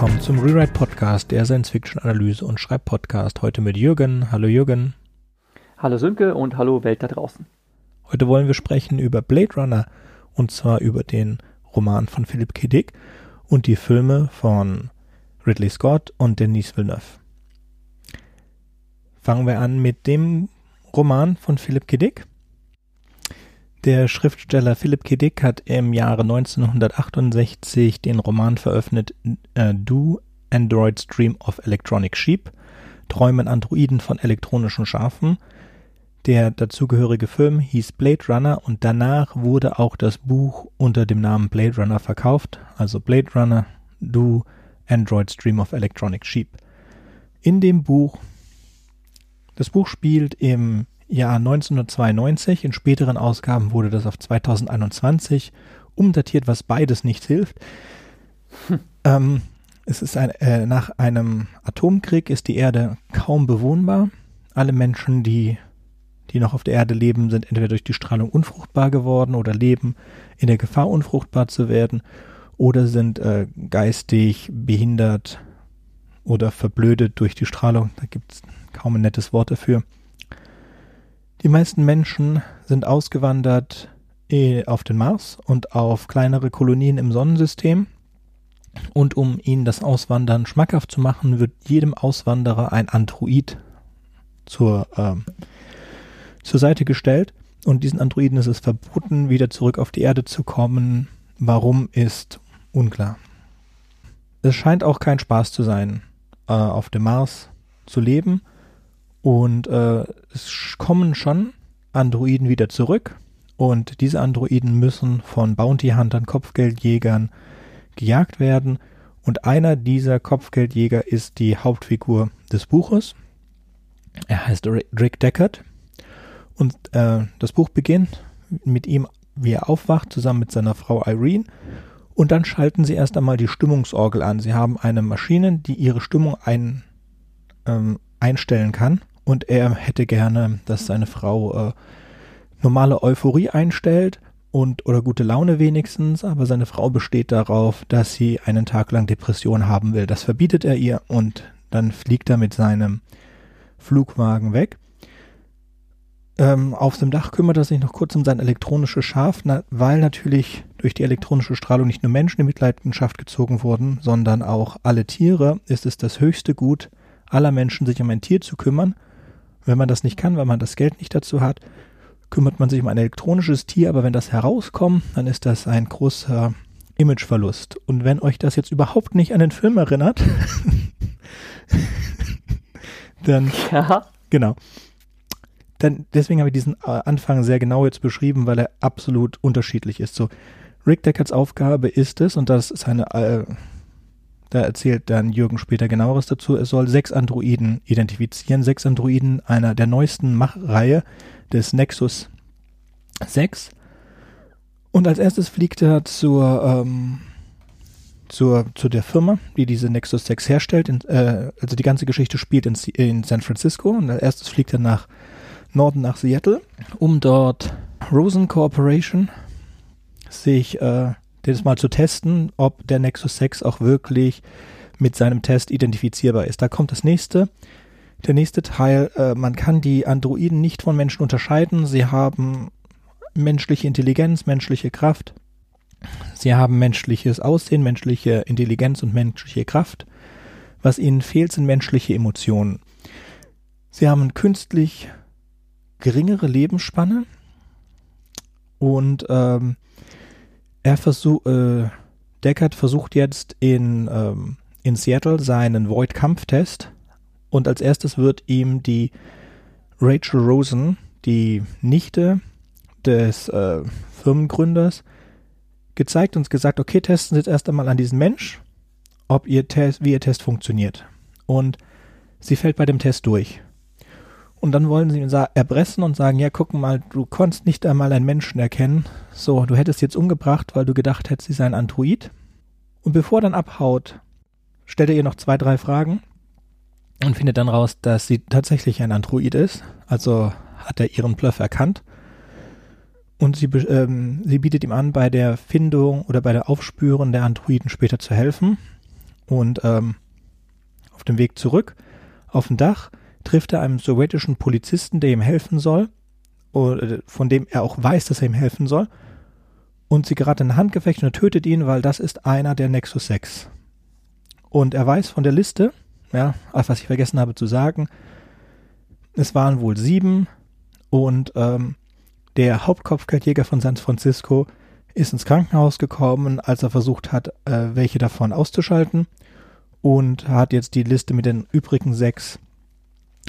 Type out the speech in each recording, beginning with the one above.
willkommen zum Rewrite Podcast, der Science-Fiction-Analyse und Schreibpodcast. Heute mit Jürgen. Hallo Jürgen. Hallo Sönke und hallo Welt da draußen. Heute wollen wir sprechen über Blade Runner und zwar über den Roman von Philip K. Dick und die Filme von Ridley Scott und Denis Villeneuve. Fangen wir an mit dem Roman von Philip K. Dick. Der Schriftsteller Philip K. Dick hat im Jahre 1968 den Roman veröffentlicht äh, Do Androids Dream of Electronic Sheep, Träumen Androiden von elektronischen Schafen. Der dazugehörige Film hieß Blade Runner und danach wurde auch das Buch unter dem Namen Blade Runner verkauft, also Blade Runner Do Androids Dream of Electronic Sheep. In dem Buch, das Buch spielt im Jahr 1992. In späteren Ausgaben wurde das auf 2021 umdatiert, was beides nicht hilft. Hm. Ähm, es ist ein, äh, nach einem Atomkrieg ist die Erde kaum bewohnbar. Alle Menschen, die, die noch auf der Erde leben, sind entweder durch die Strahlung unfruchtbar geworden oder leben in der Gefahr, unfruchtbar zu werden oder sind äh, geistig behindert oder verblödet durch die Strahlung. Da gibt es kaum ein nettes Wort dafür. Die meisten Menschen sind ausgewandert eh, auf den Mars und auf kleinere Kolonien im Sonnensystem. Und um ihnen das Auswandern schmackhaft zu machen, wird jedem Auswanderer ein Android zur, äh, zur Seite gestellt. Und diesen Androiden ist es verboten, wieder zurück auf die Erde zu kommen. Warum ist unklar. Es scheint auch kein Spaß zu sein, äh, auf dem Mars zu leben. Und äh, es kommen schon Androiden wieder zurück. Und diese Androiden müssen von Bounty Huntern, Kopfgeldjägern gejagt werden. Und einer dieser Kopfgeldjäger ist die Hauptfigur des Buches. Er heißt Rick Deckard. Und äh, das Buch beginnt mit ihm, wie er aufwacht, zusammen mit seiner Frau Irene. Und dann schalten sie erst einmal die Stimmungsorgel an. Sie haben eine Maschine, die ihre Stimmung ein, ähm, einstellen kann und er hätte gerne, dass seine Frau äh, normale Euphorie einstellt und oder gute Laune wenigstens, aber seine Frau besteht darauf, dass sie einen Tag lang Depression haben will. Das verbietet er ihr und dann fliegt er mit seinem Flugwagen weg. Ähm, auf dem Dach kümmert er sich noch kurz um sein elektronisches Schaf, na, weil natürlich durch die elektronische Strahlung nicht nur Menschen in Mitleidenschaft gezogen wurden, sondern auch alle Tiere, ist es das höchste Gut aller Menschen, sich um ein Tier zu kümmern wenn man das nicht kann, weil man das Geld nicht dazu hat, kümmert man sich um ein elektronisches Tier, aber wenn das herauskommt, dann ist das ein großer Imageverlust. Und wenn euch das jetzt überhaupt nicht an den Film erinnert, dann ja. genau. Dann, deswegen habe ich diesen äh, Anfang sehr genau jetzt beschrieben, weil er absolut unterschiedlich ist. So, Rick Deckards Aufgabe ist es, und das ist eine äh, da erzählt dann Jürgen später genaueres dazu. Es soll sechs Androiden identifizieren. Sechs Androiden einer der neuesten Machreihe des Nexus 6. Und als erstes fliegt er zur, ähm, zur, zu der Firma, die diese Nexus 6 herstellt. In, äh, also die ganze Geschichte spielt in, in San Francisco. Und als erstes fliegt er nach Norden, nach Seattle, um dort Rosen Corporation sich äh, das mal zu testen, ob der Nexus 6 auch wirklich mit seinem Test identifizierbar ist. Da kommt das nächste. Der nächste Teil, äh, man kann die Androiden nicht von Menschen unterscheiden. Sie haben menschliche Intelligenz, menschliche Kraft. Sie haben menschliches Aussehen, menschliche Intelligenz und menschliche Kraft. Was ihnen fehlt, sind menschliche Emotionen. Sie haben künstlich geringere Lebensspanne und ähm, er versucht, äh, Deckard versucht jetzt in, ähm, in Seattle seinen Void-Kampftest und als erstes wird ihm die Rachel Rosen, die Nichte des äh, Firmengründers, gezeigt und gesagt, okay, testen Sie jetzt erst einmal an diesen Mensch, ob ihr Test, wie ihr Test funktioniert. Und sie fällt bei dem Test durch. Und dann wollen sie ihn erpressen und sagen, ja, guck mal, du konntest nicht einmal einen Menschen erkennen. So, du hättest jetzt umgebracht, weil du gedacht hättest, sie sei ein Android. Und bevor er dann abhaut, stellt er ihr noch zwei, drei Fragen und findet dann raus, dass sie tatsächlich ein Android ist. Also hat er ihren Bluff erkannt. Und sie, ähm, sie bietet ihm an, bei der Findung oder bei der Aufspüren der Androiden später zu helfen. Und ähm, auf dem Weg zurück auf dem Dach trifft er einen sowjetischen Polizisten, der ihm helfen soll, von dem er auch weiß, dass er ihm helfen soll. Und sie geraten in Handgefecht und tötet ihn, weil das ist einer der Nexus 6. Und er weiß von der Liste, ja, was ich vergessen habe zu sagen, es waren wohl sieben und ähm, der Hauptkopfgeldjäger von San Francisco ist ins Krankenhaus gekommen, als er versucht hat, äh, welche davon auszuschalten und hat jetzt die Liste mit den übrigen sechs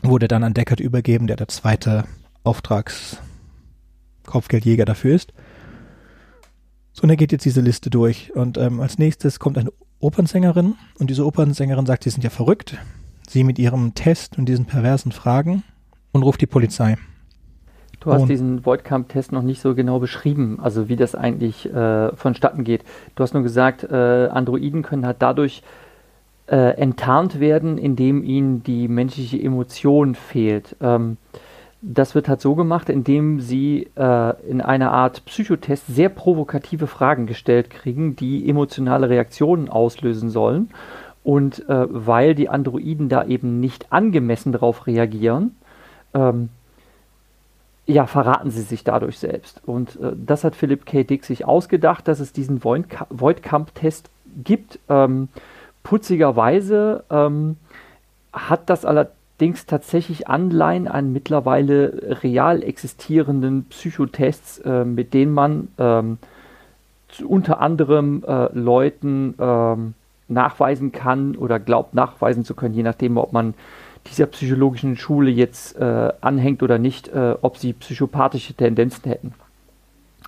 wurde dann an Deckard übergeben, der der zweite Auftragskopfgeldjäger dafür ist. So, und er geht jetzt diese Liste durch und ähm, als nächstes kommt eine Opernsängerin und diese Opernsängerin sagt, sie sind ja verrückt, sie mit ihrem Test und diesen perversen Fragen und ruft die Polizei. Du hast und diesen Voidcamp-Test noch nicht so genau beschrieben, also wie das eigentlich äh, vonstatten geht. Du hast nur gesagt, äh, Androiden können halt dadurch äh, enttarnt werden, indem ihnen die menschliche Emotion fehlt. Ähm, das wird halt so gemacht, indem sie äh, in einer Art Psychotest sehr provokative Fragen gestellt kriegen, die emotionale Reaktionen auslösen sollen. Und äh, weil die Androiden da eben nicht angemessen darauf reagieren, ähm, ja, verraten sie sich dadurch selbst. Und äh, das hat Philipp K. Dick sich ausgedacht, dass es diesen Voidkamp-Test gibt. Ähm, putzigerweise ähm, hat das allerdings tatsächlich Anleihen an mittlerweile real existierenden Psychotests, äh, mit denen man ähm, unter anderem äh, Leuten ähm, nachweisen kann oder glaubt nachweisen zu können, je nachdem, ob man dieser psychologischen Schule jetzt äh, anhängt oder nicht, äh, ob sie psychopathische Tendenzen hätten.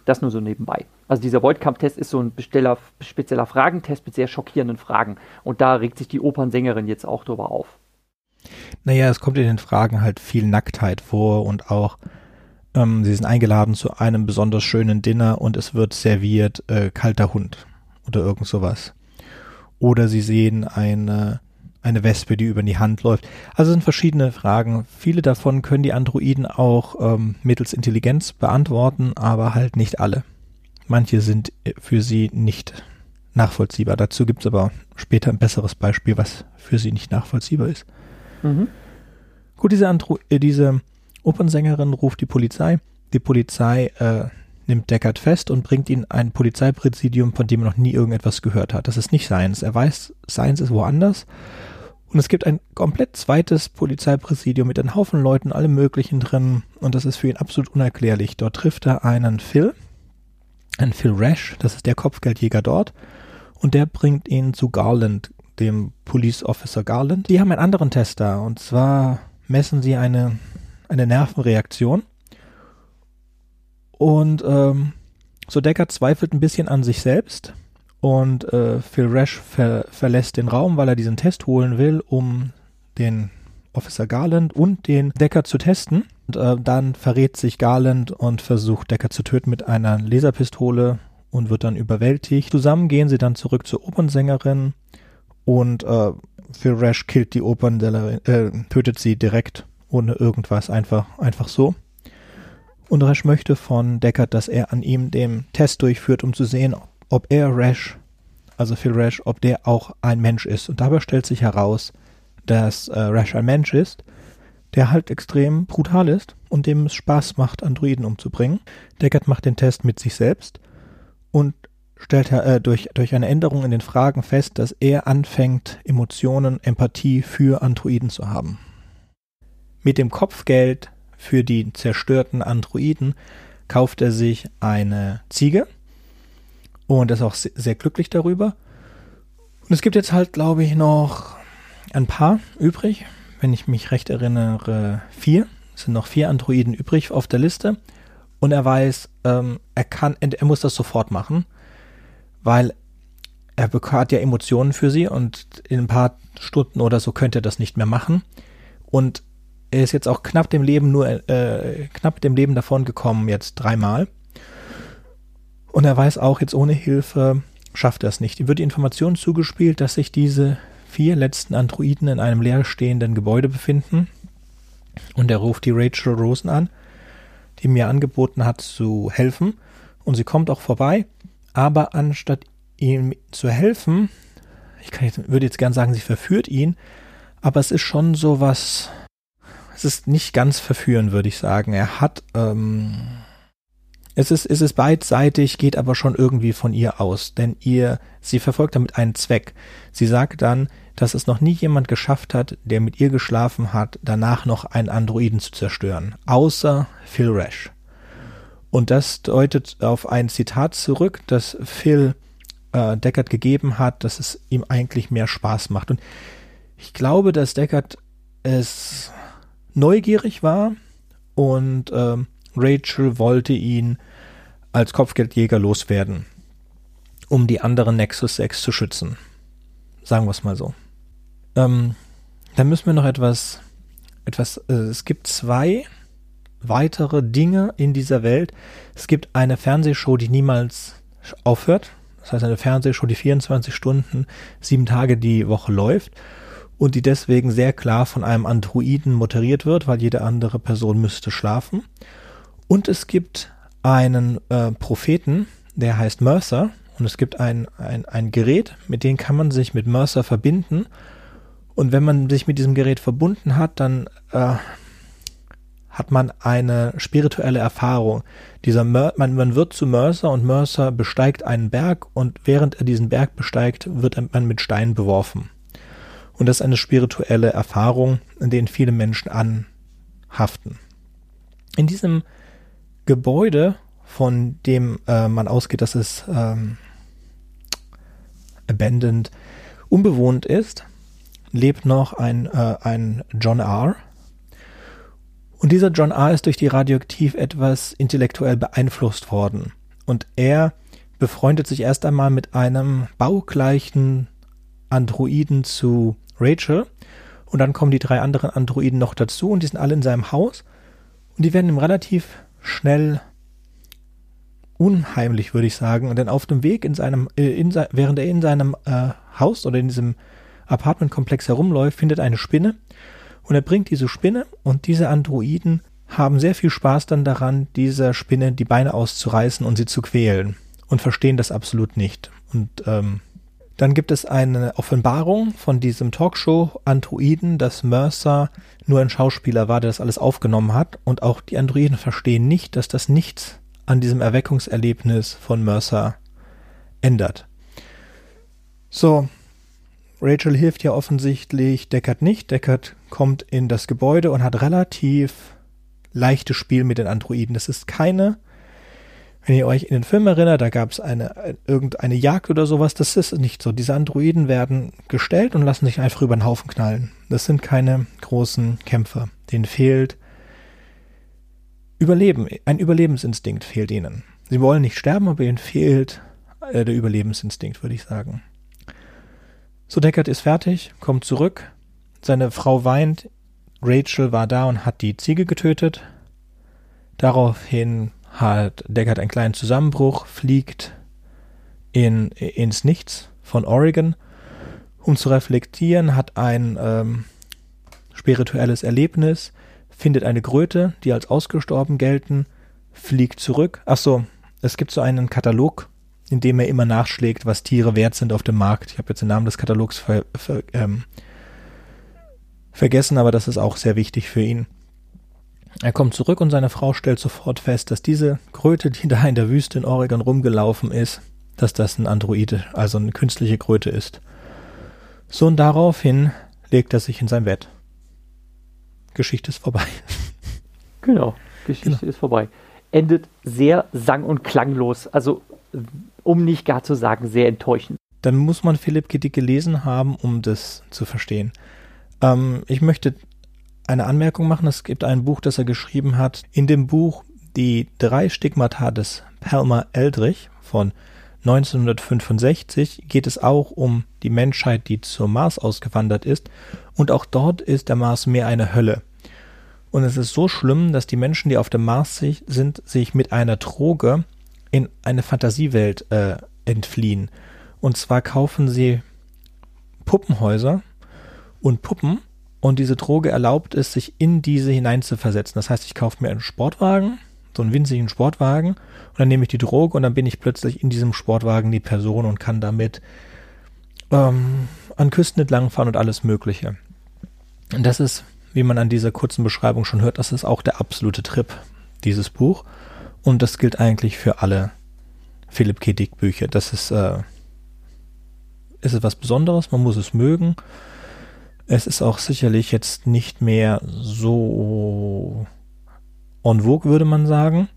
Das nur so nebenbei. Also dieser Voidkampf-Test ist so ein Besteller, spezieller Fragentest mit sehr schockierenden Fragen. Und da regt sich die Opernsängerin jetzt auch drüber auf. Naja, es kommt in den Fragen halt viel Nacktheit vor und auch ähm, sie sind eingeladen zu einem besonders schönen Dinner und es wird serviert äh, kalter Hund oder irgend sowas. Oder sie sehen eine eine Wespe, die über die Hand läuft. Also sind verschiedene Fragen. Viele davon können die Androiden auch ähm, mittels Intelligenz beantworten, aber halt nicht alle. Manche sind für sie nicht nachvollziehbar. Dazu gibt es aber später ein besseres Beispiel, was für sie nicht nachvollziehbar ist. Mhm. Gut, diese, Andro äh, diese Opernsängerin ruft die Polizei. Die Polizei äh, nimmt Deckard fest und bringt ihn ein Polizeipräsidium, von dem er noch nie irgendetwas gehört hat. Das ist nicht Science. Er weiß, Science ist woanders und es gibt ein komplett zweites Polizeipräsidium mit einem Haufen Leuten, allem Möglichen drin. Und das ist für ihn absolut unerklärlich. Dort trifft er einen Phil, einen Phil Rash, das ist der Kopfgeldjäger dort. Und der bringt ihn zu Garland, dem Police Officer Garland. Die haben einen anderen Test da. Und zwar messen sie eine, eine Nervenreaktion. Und ähm, so Decker zweifelt ein bisschen an sich selbst und äh, Phil Rash ver verlässt den Raum, weil er diesen Test holen will, um den Officer Garland und den Decker zu testen. Und äh, dann verrät sich Garland und versucht Decker zu töten mit einer Laserpistole und wird dann überwältigt. Zusammen gehen sie dann zurück zur Opernsängerin und äh, Phil Rash killt die Opernsängerin, äh, tötet sie direkt ohne irgendwas, einfach, einfach so. Und Rash möchte von Deckard, dass er an ihm den Test durchführt, um zu sehen, ob er Rash, also Phil Rash, ob der auch ein Mensch ist. Und dabei stellt sich heraus, dass äh, Rash ein Mensch ist, der halt extrem brutal ist und dem es Spaß macht, Androiden umzubringen. Deckard macht den Test mit sich selbst und stellt äh, durch, durch eine Änderung in den Fragen fest, dass er anfängt, Emotionen, Empathie für Androiden zu haben. Mit dem Kopfgeld für die zerstörten Androiden kauft er sich eine Ziege, und ist auch sehr glücklich darüber. Und es gibt jetzt halt, glaube ich, noch ein paar übrig. Wenn ich mich recht erinnere, vier. Es sind noch vier Androiden übrig auf der Liste. Und er weiß, ähm, er kann, er muss das sofort machen, weil er hat ja Emotionen für sie und in ein paar Stunden oder so könnte er das nicht mehr machen. Und er ist jetzt auch knapp dem Leben nur, äh, knapp dem Leben davon gekommen, jetzt dreimal. Und er weiß auch, jetzt ohne Hilfe schafft er es nicht. Ihm wird die Information zugespielt, dass sich diese vier letzten Androiden in einem leerstehenden Gebäude befinden. Und er ruft die Rachel Rosen an, die mir angeboten hat zu helfen. Und sie kommt auch vorbei. Aber anstatt ihm zu helfen, ich jetzt, würde jetzt gern sagen, sie verführt ihn, aber es ist schon so was, es ist nicht ganz verführen, würde ich sagen. Er hat, ähm, es ist, es ist beidseitig, geht aber schon irgendwie von ihr aus, denn ihr, sie verfolgt damit einen Zweck. Sie sagt dann, dass es noch nie jemand geschafft hat, der mit ihr geschlafen hat, danach noch einen Androiden zu zerstören, außer Phil Rash. Und das deutet auf ein Zitat zurück, das Phil äh, Deckard gegeben hat, dass es ihm eigentlich mehr Spaß macht. Und ich glaube, dass Deckard es neugierig war und äh, Rachel wollte ihn als Kopfgeldjäger loswerden, um die anderen Nexus 6 zu schützen. Sagen wir es mal so. Ähm, dann müssen wir noch etwas, etwas, äh, es gibt zwei weitere Dinge in dieser Welt. Es gibt eine Fernsehshow, die niemals aufhört. Das heißt, eine Fernsehshow, die 24 Stunden, sieben Tage die Woche läuft und die deswegen sehr klar von einem Androiden moderiert wird, weil jede andere Person müsste schlafen. Und es gibt einen äh, Propheten, der heißt Mercer und es gibt ein, ein, ein Gerät, mit dem kann man sich mit Mercer verbinden und wenn man sich mit diesem Gerät verbunden hat, dann äh, hat man eine spirituelle Erfahrung. Dieser Mer man, man wird zu Mercer und Mercer besteigt einen Berg und während er diesen Berg besteigt, wird man mit Steinen beworfen. Und das ist eine spirituelle Erfahrung, in denen viele Menschen anhaften. In diesem Gebäude, von dem äh, man ausgeht, dass es ähm, abandoned, unbewohnt ist, lebt noch ein, äh, ein John R. Und dieser John R. ist durch die Radioaktiv etwas intellektuell beeinflusst worden. Und er befreundet sich erst einmal mit einem baugleichen Androiden zu Rachel. Und dann kommen die drei anderen Androiden noch dazu und die sind alle in seinem Haus. Und die werden ihm relativ schnell unheimlich, würde ich sagen. Denn auf dem Weg in seinem, äh, in, während er in seinem äh, Haus oder in diesem Apartmentkomplex herumläuft, findet eine Spinne und er bringt diese Spinne und diese Androiden haben sehr viel Spaß dann daran, dieser Spinne die Beine auszureißen und sie zu quälen und verstehen das absolut nicht. Und ähm, dann gibt es eine Offenbarung von diesem Talkshow-Androiden, dass Mercer nur ein Schauspieler war, der das alles aufgenommen hat. Und auch die Androiden verstehen nicht, dass das nichts an diesem Erweckungserlebnis von Mercer ändert. So, Rachel hilft ja offensichtlich Deckard nicht. Deckard kommt in das Gebäude und hat relativ leichtes Spiel mit den Androiden. Das ist keine, wenn ihr euch in den Film erinnert, da gab es eine, irgendeine Jagd oder sowas. Das ist nicht so. Diese Androiden werden gestellt und lassen sich einfach über den Haufen knallen. Das sind keine großen Kämpfer. Denen fehlt Überleben. Ein Überlebensinstinkt fehlt ihnen. Sie wollen nicht sterben, aber ihnen fehlt äh, der Überlebensinstinkt, würde ich sagen. So, Deckard ist fertig, kommt zurück. Seine Frau weint. Rachel war da und hat die Ziege getötet. Daraufhin hat Deckard einen kleinen Zusammenbruch, fliegt in, ins Nichts von Oregon, um zu reflektieren, hat ein ähm, spirituelles Erlebnis, findet eine Kröte, die als ausgestorben gelten, fliegt zurück. Ach so, es gibt so einen Katalog indem er immer nachschlägt, was Tiere wert sind auf dem Markt. Ich habe jetzt den Namen des Katalogs ver, ver, ähm, vergessen, aber das ist auch sehr wichtig für ihn. Er kommt zurück und seine Frau stellt sofort fest, dass diese Kröte, die da in der Wüste in Oregon rumgelaufen ist, dass das ein Androide, also eine künstliche Kröte ist. So und daraufhin legt er sich in sein Bett. Geschichte ist vorbei. Genau, Geschichte genau. ist vorbei. Endet sehr sang- und klanglos. Also um nicht gar zu sagen, sehr enttäuschend. Dann muss man Philipp Kittig gelesen haben, um das zu verstehen. Ähm, ich möchte eine Anmerkung machen. Es gibt ein Buch, das er geschrieben hat. In dem Buch Die drei Stigmata des Palmer Eldrich von 1965 geht es auch um die Menschheit, die zum Mars ausgewandert ist. Und auch dort ist der Mars mehr eine Hölle. Und es ist so schlimm, dass die Menschen, die auf dem Mars sind, sich mit einer Droge in eine Fantasiewelt äh, entfliehen. Und zwar kaufen sie Puppenhäuser und Puppen und diese Droge erlaubt es, sich in diese hineinzuversetzen. Das heißt, ich kaufe mir einen Sportwagen, so einen winzigen Sportwagen und dann nehme ich die Droge und dann bin ich plötzlich in diesem Sportwagen die Person und kann damit ähm, an Küsten entlangfahren und alles Mögliche. Und das ist, wie man an dieser kurzen Beschreibung schon hört, das ist auch der absolute Trip, dieses Buch. Und das gilt eigentlich für alle Philipp K. Dick Bücher. Das ist, äh, ist etwas Besonderes, man muss es mögen. Es ist auch sicherlich jetzt nicht mehr so en vogue, würde man sagen,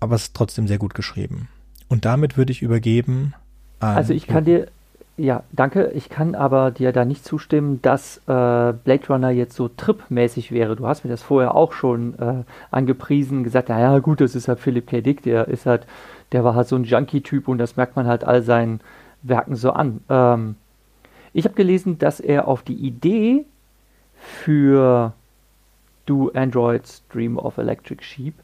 aber es ist trotzdem sehr gut geschrieben. Und damit würde ich übergeben an. Also ich kann dir, ja, danke, ich kann aber dir da nicht zustimmen, dass äh, Blade Runner jetzt so tripmäßig wäre. Du hast mir das vorher auch schon äh, angepriesen, gesagt, naja, gut, das ist halt Philipp K. Dick, der ist halt, der war halt so ein Junkie-Typ und das merkt man halt all seinen Werken so an. Ähm, ich habe gelesen, dass er auf die Idee für Do Androids Dream of Electric Sheep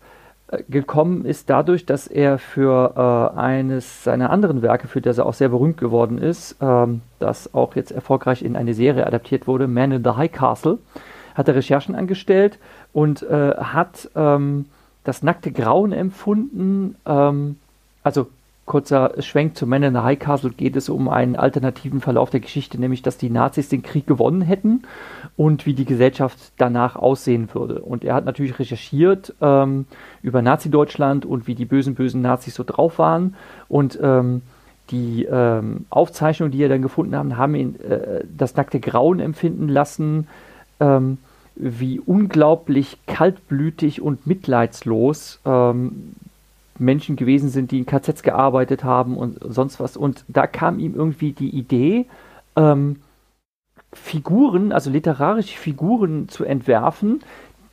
äh, gekommen ist dadurch, dass er für äh, eines seiner anderen Werke, für das er auch sehr berühmt geworden ist, ähm, das auch jetzt erfolgreich in eine Serie adaptiert wurde, Man in the High Castle, hat er Recherchen angestellt und äh, hat ähm, das nackte Grauen empfunden, ähm, also kurzer Schwenk zu Men in the High Castle geht es um einen alternativen Verlauf der Geschichte, nämlich dass die Nazis den Krieg gewonnen hätten und wie die Gesellschaft danach aussehen würde. Und er hat natürlich recherchiert ähm, über Nazi-Deutschland und wie die bösen, bösen Nazis so drauf waren. Und ähm, die ähm, Aufzeichnungen, die er dann gefunden haben, haben ihn äh, das nackte Grauen empfinden lassen, ähm, wie unglaublich kaltblütig und mitleidslos ähm, Menschen gewesen sind, die in KZs gearbeitet haben und sonst was. Und da kam ihm irgendwie die Idee, ähm, Figuren, also literarische Figuren zu entwerfen,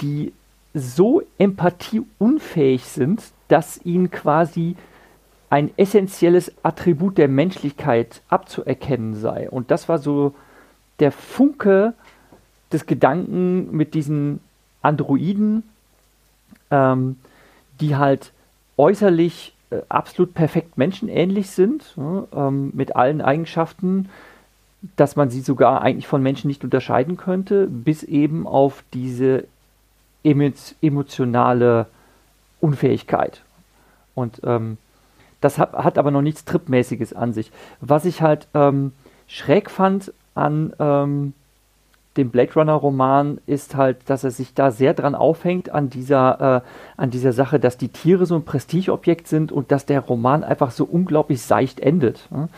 die so empathieunfähig sind, dass ihnen quasi ein essentielles Attribut der Menschlichkeit abzuerkennen sei. Und das war so der Funke des Gedanken mit diesen Androiden, ähm, die halt äußerlich äh, absolut perfekt menschenähnlich sind, ja, ähm, mit allen Eigenschaften, dass man sie sogar eigentlich von Menschen nicht unterscheiden könnte, bis eben auf diese emotionale Unfähigkeit. Und ähm, das hat, hat, aber noch nichts Tripmäßiges an sich. Was ich halt ähm, schräg fand an ähm, dem Blade Runner Roman ist halt, dass er sich da sehr dran aufhängt an dieser, äh, an dieser Sache, dass die Tiere so ein Prestigeobjekt sind und dass der Roman einfach so unglaublich seicht endet. Ne?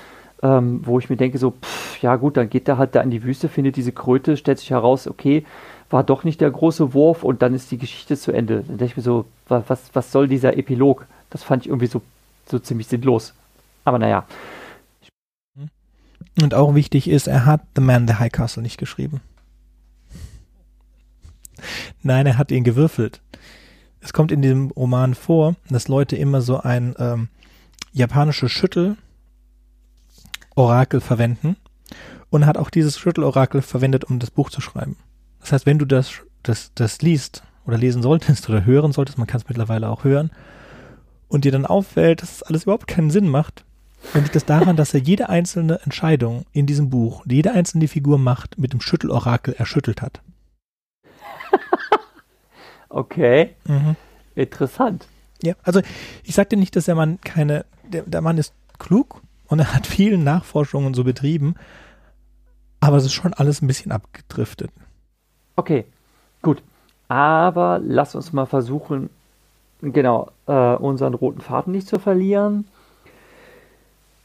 Ähm, wo ich mir denke, so, pff, ja gut, dann geht er halt da in die Wüste, findet diese Kröte, stellt sich heraus, okay, war doch nicht der große Wurf und dann ist die Geschichte zu Ende. Dann denke ich mir so, was, was soll dieser Epilog? Das fand ich irgendwie so, so ziemlich sinnlos. Aber naja. Und auch wichtig ist, er hat The Man the High Castle nicht geschrieben. Nein, er hat ihn gewürfelt. Es kommt in diesem Roman vor, dass Leute immer so ein ähm, japanisches Schüttel-Orakel verwenden und hat auch dieses Schüttel-Orakel verwendet, um das Buch zu schreiben. Das heißt, wenn du das, das, das liest oder lesen solltest oder hören solltest, man kann es mittlerweile auch hören, und dir dann auffällt, dass es alles überhaupt keinen Sinn macht, dann liegt das daran, dass er jede einzelne Entscheidung in diesem Buch, die jede einzelne Figur macht, mit dem Schüttelorakel erschüttelt hat. Okay. Mhm. Interessant. Ja, also ich sagte nicht, dass der Mann keine, der, der Mann ist klug und er hat viele Nachforschungen so betrieben, aber es ist schon alles ein bisschen abgedriftet. Okay, gut. Aber lass uns mal versuchen, genau, äh, unseren roten Faden nicht zu verlieren.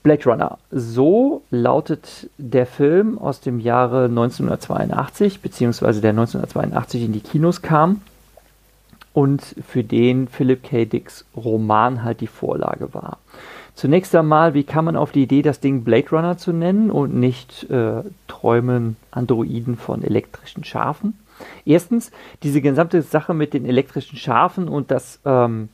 Blade Runner. So lautet der Film aus dem Jahre 1982, beziehungsweise der 1982 in die Kinos kam und für den Philip K. Dicks Roman halt die Vorlage war. Zunächst einmal, wie kam man auf die Idee, das Ding Blade Runner zu nennen und nicht äh, Träumen Androiden von elektrischen Schafen? Erstens, diese gesamte Sache mit den elektrischen Schafen und das, ähm,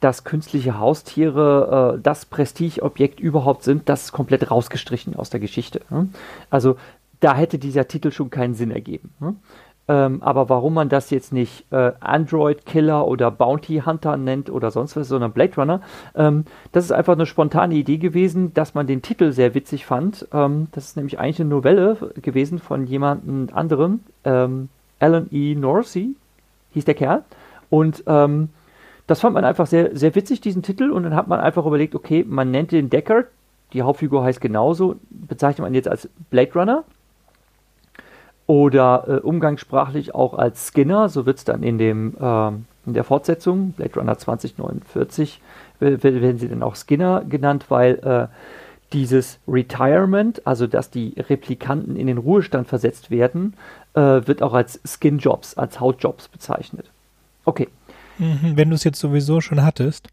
dass künstliche Haustiere äh, das Prestigeobjekt überhaupt sind, das ist komplett rausgestrichen aus der Geschichte. Ne? Also da hätte dieser Titel schon keinen Sinn ergeben. Ne? Ähm, aber warum man das jetzt nicht äh, Android Killer oder Bounty Hunter nennt oder sonst was, sondern Blade Runner, ähm, das ist einfach eine spontane Idee gewesen, dass man den Titel sehr witzig fand. Ähm, das ist nämlich eigentlich eine Novelle gewesen von jemandem anderen, ähm, Alan E. Norsey hieß der Kerl. Und ähm, das fand man einfach sehr, sehr witzig, diesen Titel. Und dann hat man einfach überlegt, okay, man nennt den Deckard die Hauptfigur heißt genauso, bezeichnet man jetzt als Blade Runner oder äh, umgangssprachlich auch als Skinner, so wird es dann in, dem, äh, in der Fortsetzung, Blade Runner 2049, werden sie dann auch Skinner genannt, weil äh, dieses Retirement, also dass die Replikanten in den Ruhestand versetzt werden, äh, wird auch als Skin-Jobs, als Hautjobs bezeichnet. Okay. Mhm, wenn du es jetzt sowieso schon hattest,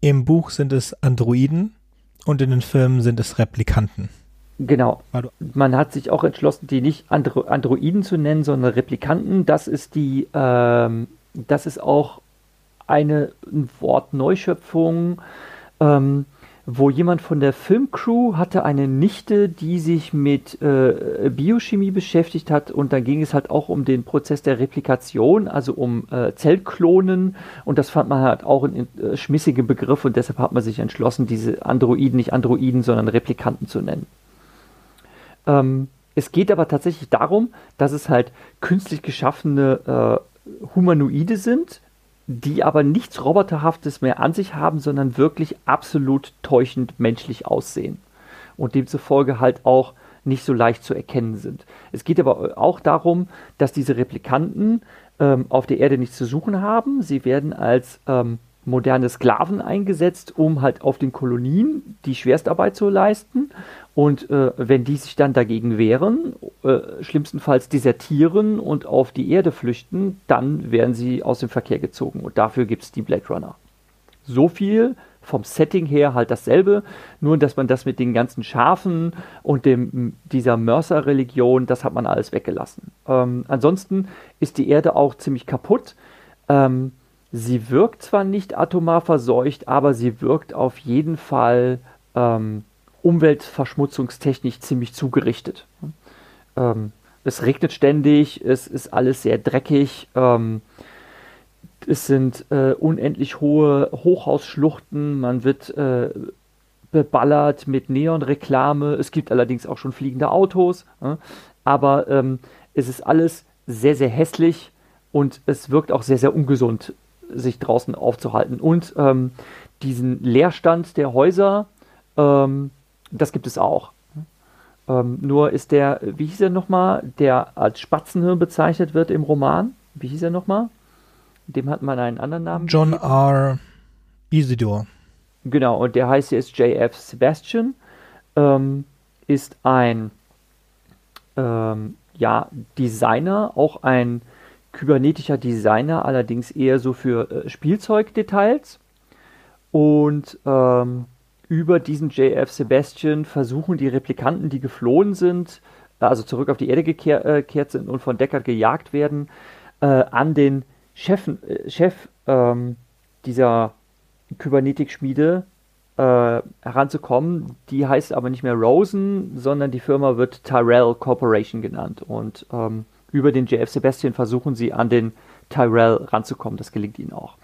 im Buch sind es Androiden und in den Filmen sind es Replikanten. Genau. Man hat sich auch entschlossen, die nicht Andro Androiden zu nennen, sondern Replikanten. Das ist die, ähm, das ist auch eine Wortneuschöpfung. Ähm, wo jemand von der Filmcrew hatte eine Nichte, die sich mit äh, Biochemie beschäftigt hat und dann ging es halt auch um den Prozess der Replikation, also um äh, Zellklonen und das fand man halt auch ein äh, schmissiger Begriff und deshalb hat man sich entschlossen, diese Androiden nicht Androiden, sondern Replikanten zu nennen. Ähm, es geht aber tatsächlich darum, dass es halt künstlich geschaffene äh, Humanoide sind, die aber nichts Roboterhaftes mehr an sich haben, sondern wirklich absolut täuschend menschlich aussehen. Und demzufolge halt auch nicht so leicht zu erkennen sind. Es geht aber auch darum, dass diese Replikanten ähm, auf der Erde nichts zu suchen haben. Sie werden als ähm, moderne Sklaven eingesetzt, um halt auf den Kolonien die Schwerstarbeit zu leisten. Und äh, wenn die sich dann dagegen wehren, äh, schlimmstenfalls desertieren und auf die Erde flüchten, dann werden sie aus dem Verkehr gezogen. Und dafür gibt es die Blade Runner. So viel vom Setting her halt dasselbe, nur dass man das mit den ganzen Schafen und dem, dieser Mörser-Religion, das hat man alles weggelassen. Ähm, ansonsten ist die Erde auch ziemlich kaputt. Ähm, Sie wirkt zwar nicht atomar verseucht, aber sie wirkt auf jeden Fall ähm, umweltverschmutzungstechnisch ziemlich zugerichtet. Ähm, es regnet ständig, es ist alles sehr dreckig, ähm, es sind äh, unendlich hohe Hochhausschluchten, man wird äh, beballert mit Neonreklame, es gibt allerdings auch schon fliegende Autos, äh, aber ähm, es ist alles sehr, sehr hässlich und es wirkt auch sehr, sehr ungesund sich draußen aufzuhalten. Und ähm, diesen Leerstand der Häuser, ähm, das gibt es auch. Ähm, nur ist der, wie hieß er nochmal, der als Spatzenhirn bezeichnet wird im Roman. Wie hieß er nochmal? Dem hat man einen anderen Namen. John gegeben. R. Isidore. Genau, und der heißt jetzt J.F. Sebastian. Ähm, ist ein ähm, ja, Designer, auch ein kybernetischer Designer, allerdings eher so für äh, Spielzeugdetails. Und ähm, über diesen JF Sebastian versuchen die Replikanten, die geflohen sind, also zurück auf die Erde gekehrt äh, sind und von Deckard gejagt werden, äh, an den Chef, äh, Chef ähm, dieser Kybernetik-Schmiede äh, heranzukommen. Die heißt aber nicht mehr Rosen, sondern die Firma wird Tyrell Corporation genannt. Und ähm, über den JF Sebastian versuchen sie an den Tyrell ranzukommen. Das gelingt ihnen auch.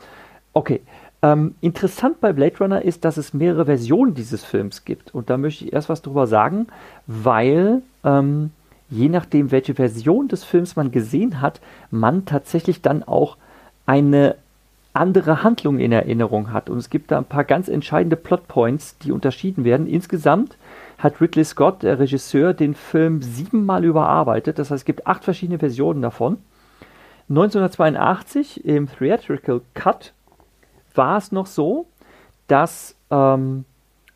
Okay. Ähm, interessant bei Blade Runner ist, dass es mehrere Versionen dieses Films gibt. Und da möchte ich erst was drüber sagen, weil ähm, je nachdem, welche Version des Films man gesehen hat, man tatsächlich dann auch eine andere Handlung in Erinnerung hat. Und es gibt da ein paar ganz entscheidende Plotpoints, die unterschieden werden. Insgesamt hat Ridley Scott, der Regisseur, den Film siebenmal überarbeitet. Das heißt, es gibt acht verschiedene Versionen davon. 1982 im Theatrical Cut war es noch so, dass ähm,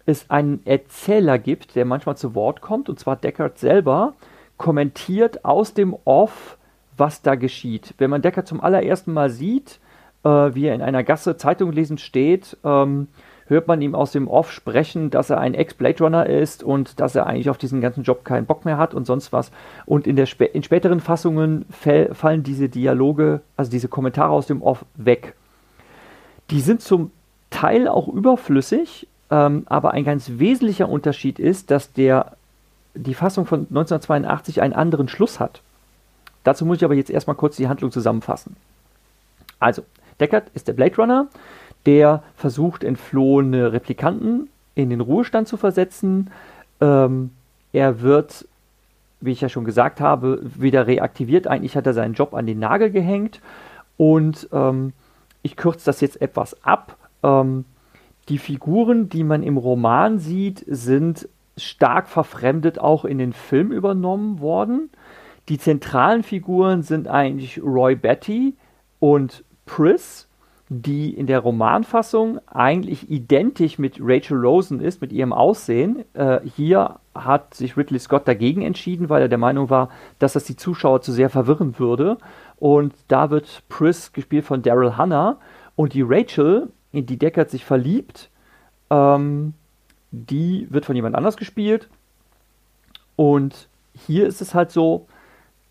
es einen Erzähler gibt, der manchmal zu Wort kommt, und zwar Deckard selber, kommentiert aus dem Off, was da geschieht. Wenn man Deckard zum allerersten Mal sieht, äh, wie er in einer Gasse Zeitung lesend steht, ähm, hört man ihm aus dem Off sprechen, dass er ein Ex-Blade Runner ist und dass er eigentlich auf diesen ganzen Job keinen Bock mehr hat und sonst was. Und in, der Spä in späteren Fassungen fallen diese Dialoge, also diese Kommentare aus dem Off weg. Die sind zum Teil auch überflüssig, ähm, aber ein ganz wesentlicher Unterschied ist, dass der, die Fassung von 1982 einen anderen Schluss hat. Dazu muss ich aber jetzt erstmal kurz die Handlung zusammenfassen. Also, Deckard ist der Blade Runner, der versucht, entflohene Replikanten in den Ruhestand zu versetzen. Ähm, er wird, wie ich ja schon gesagt habe, wieder reaktiviert. Eigentlich hat er seinen Job an den Nagel gehängt. Und ähm, ich kürze das jetzt etwas ab. Ähm, die Figuren, die man im Roman sieht, sind stark verfremdet auch in den Film übernommen worden. Die zentralen Figuren sind eigentlich Roy Betty und Pris, die in der Romanfassung eigentlich identisch mit Rachel Rosen ist, mit ihrem Aussehen. Äh, hier hat sich Ridley Scott dagegen entschieden, weil er der Meinung war, dass das die Zuschauer zu sehr verwirren würde. Und da wird Pris gespielt von Daryl Hannah und die Rachel, in die Deckard sich verliebt, ähm, die wird von jemand anders gespielt. Und hier ist es halt so,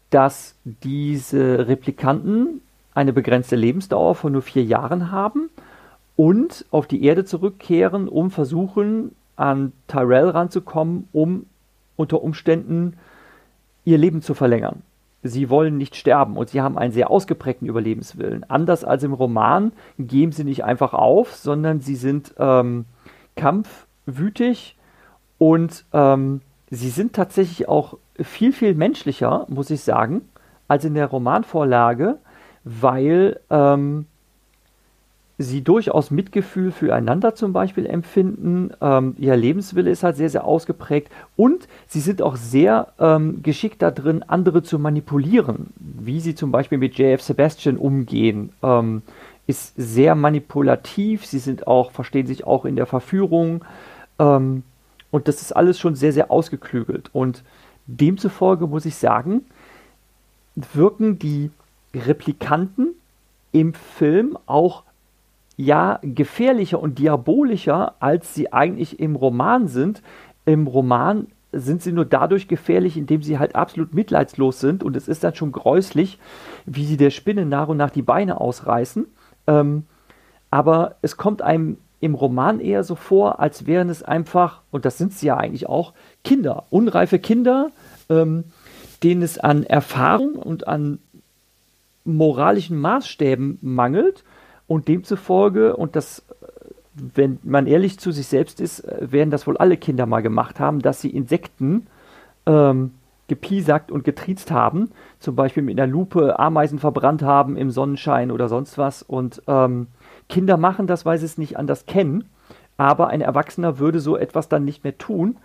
dass diese Replikanten eine begrenzte Lebensdauer von nur vier Jahren haben und auf die Erde zurückkehren, um versuchen, an Tyrell ranzukommen, um unter Umständen ihr Leben zu verlängern. Sie wollen nicht sterben und sie haben einen sehr ausgeprägten Überlebenswillen. Anders als im Roman geben sie nicht einfach auf, sondern sie sind ähm, kampfwütig und ähm, sie sind tatsächlich auch viel, viel menschlicher, muss ich sagen, als in der Romanvorlage, weil ähm, sie durchaus Mitgefühl füreinander zum Beispiel empfinden. Ähm, ihr Lebenswille ist halt sehr, sehr ausgeprägt und sie sind auch sehr ähm, geschickt darin, andere zu manipulieren. Wie sie zum Beispiel mit JF Sebastian umgehen, ähm, ist sehr manipulativ. Sie sind auch, verstehen sich auch in der Verführung. Ähm, und das ist alles schon sehr, sehr ausgeklügelt. Und demzufolge muss ich sagen, wirken die Replikanten im Film auch ja gefährlicher und diabolischer, als sie eigentlich im Roman sind. Im Roman sind sie nur dadurch gefährlich, indem sie halt absolut mitleidslos sind und es ist dann schon gräuslich, wie sie der Spinne nach und nach die Beine ausreißen. Ähm, aber es kommt einem im Roman eher so vor, als wären es einfach, und das sind sie ja eigentlich auch, Kinder, unreife Kinder, ähm, denen es an Erfahrung und an moralischen Maßstäben mangelt und demzufolge, und das, wenn man ehrlich zu sich selbst ist, werden das wohl alle Kinder mal gemacht haben, dass sie Insekten ähm, gepiesackt und getriezt haben, zum Beispiel mit einer Lupe Ameisen verbrannt haben im Sonnenschein oder sonst was. Und ähm, Kinder machen das, weil sie es nicht anders kennen, aber ein Erwachsener würde so etwas dann nicht mehr tun,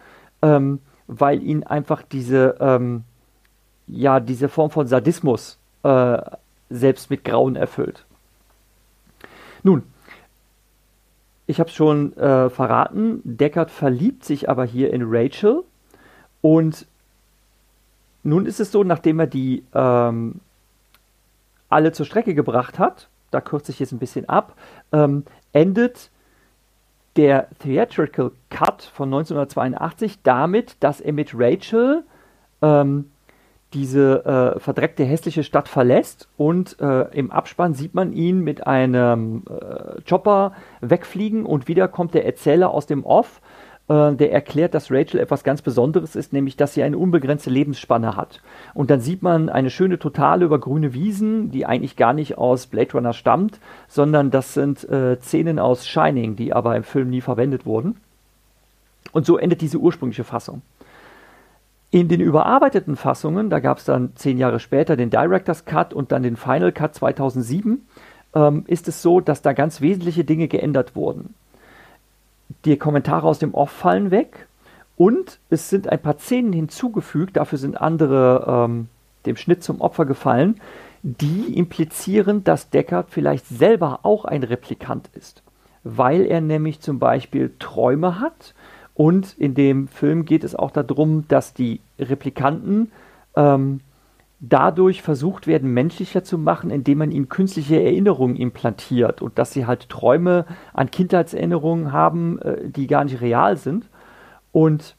ähm, weil ihn einfach diese, ähm, ja, diese Form von Sadismus äh, selbst mit Grauen erfüllt. Nun, ich habe es schon äh, verraten, Deckard verliebt sich aber hier in Rachel. Und nun ist es so, nachdem er die ähm, alle zur Strecke gebracht hat, da kürze ich jetzt ein bisschen ab, ähm, endet der Theatrical Cut von 1982 damit, dass er mit Rachel ähm, diese äh, verdreckte hässliche Stadt verlässt und äh, im Abspann sieht man ihn mit einem äh, Chopper wegfliegen und wieder kommt der Erzähler aus dem Off, äh, der erklärt, dass Rachel etwas ganz Besonderes ist, nämlich dass sie eine unbegrenzte Lebensspanne hat. Und dann sieht man eine schöne Totale über grüne Wiesen, die eigentlich gar nicht aus Blade Runner stammt, sondern das sind äh, Szenen aus Shining, die aber im Film nie verwendet wurden. Und so endet diese ursprüngliche Fassung. In den überarbeiteten Fassungen, da gab es dann zehn Jahre später den Director's Cut und dann den Final Cut 2007, ähm, ist es so, dass da ganz wesentliche Dinge geändert wurden. Die Kommentare aus dem Off fallen weg und es sind ein paar Szenen hinzugefügt, dafür sind andere ähm, dem Schnitt zum Opfer gefallen, die implizieren, dass Deckard vielleicht selber auch ein Replikant ist, weil er nämlich zum Beispiel Träume hat und in dem Film geht es auch darum, dass die Replikanten ähm, dadurch versucht werden, menschlicher zu machen, indem man ihnen künstliche Erinnerungen implantiert und dass sie halt Träume an Kindheitserinnerungen haben, äh, die gar nicht real sind. Und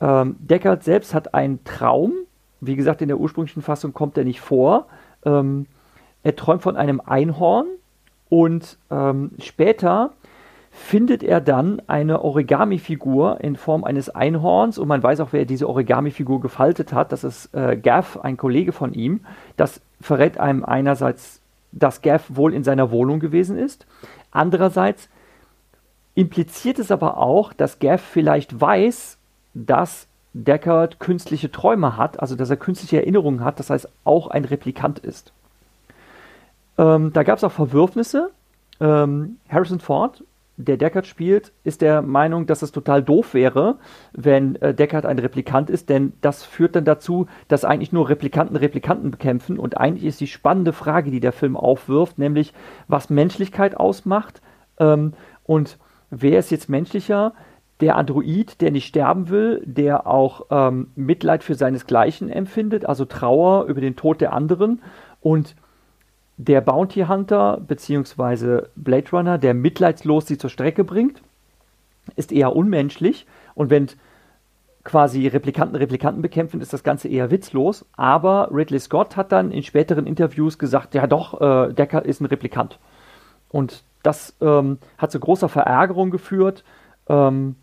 ähm, Deckard selbst hat einen Traum. Wie gesagt, in der ursprünglichen Fassung kommt er nicht vor. Ähm, er träumt von einem Einhorn und ähm, später findet er dann eine Origami-Figur in Form eines Einhorns und man weiß auch, wer diese Origami-Figur gefaltet hat. Das ist äh, Gaff, ein Kollege von ihm. Das verrät einem einerseits, dass Gaff wohl in seiner Wohnung gewesen ist. Andererseits impliziert es aber auch, dass Gaff vielleicht weiß, dass Deckard künstliche Träume hat, also dass er künstliche Erinnerungen hat, das heißt auch ein Replikant ist. Ähm, da gab es auch Verwürfnisse. Ähm, Harrison Ford der Deckard spielt, ist der Meinung, dass es total doof wäre, wenn äh, Deckard ein Replikant ist, denn das führt dann dazu, dass eigentlich nur Replikanten Replikanten bekämpfen und eigentlich ist die spannende Frage, die der Film aufwirft, nämlich was Menschlichkeit ausmacht ähm, und wer ist jetzt menschlicher? Der Android, der nicht sterben will, der auch ähm, Mitleid für seinesgleichen empfindet, also Trauer über den Tod der anderen und der Bounty Hunter bzw. Blade Runner, der mitleidslos sie zur Strecke bringt, ist eher unmenschlich. Und wenn quasi Replikanten Replikanten bekämpfen, ist das Ganze eher witzlos. Aber Ridley Scott hat dann in späteren Interviews gesagt, ja doch, äh, Decker ist ein Replikant. Und das ähm, hat zu großer Verärgerung geführt. Ähm,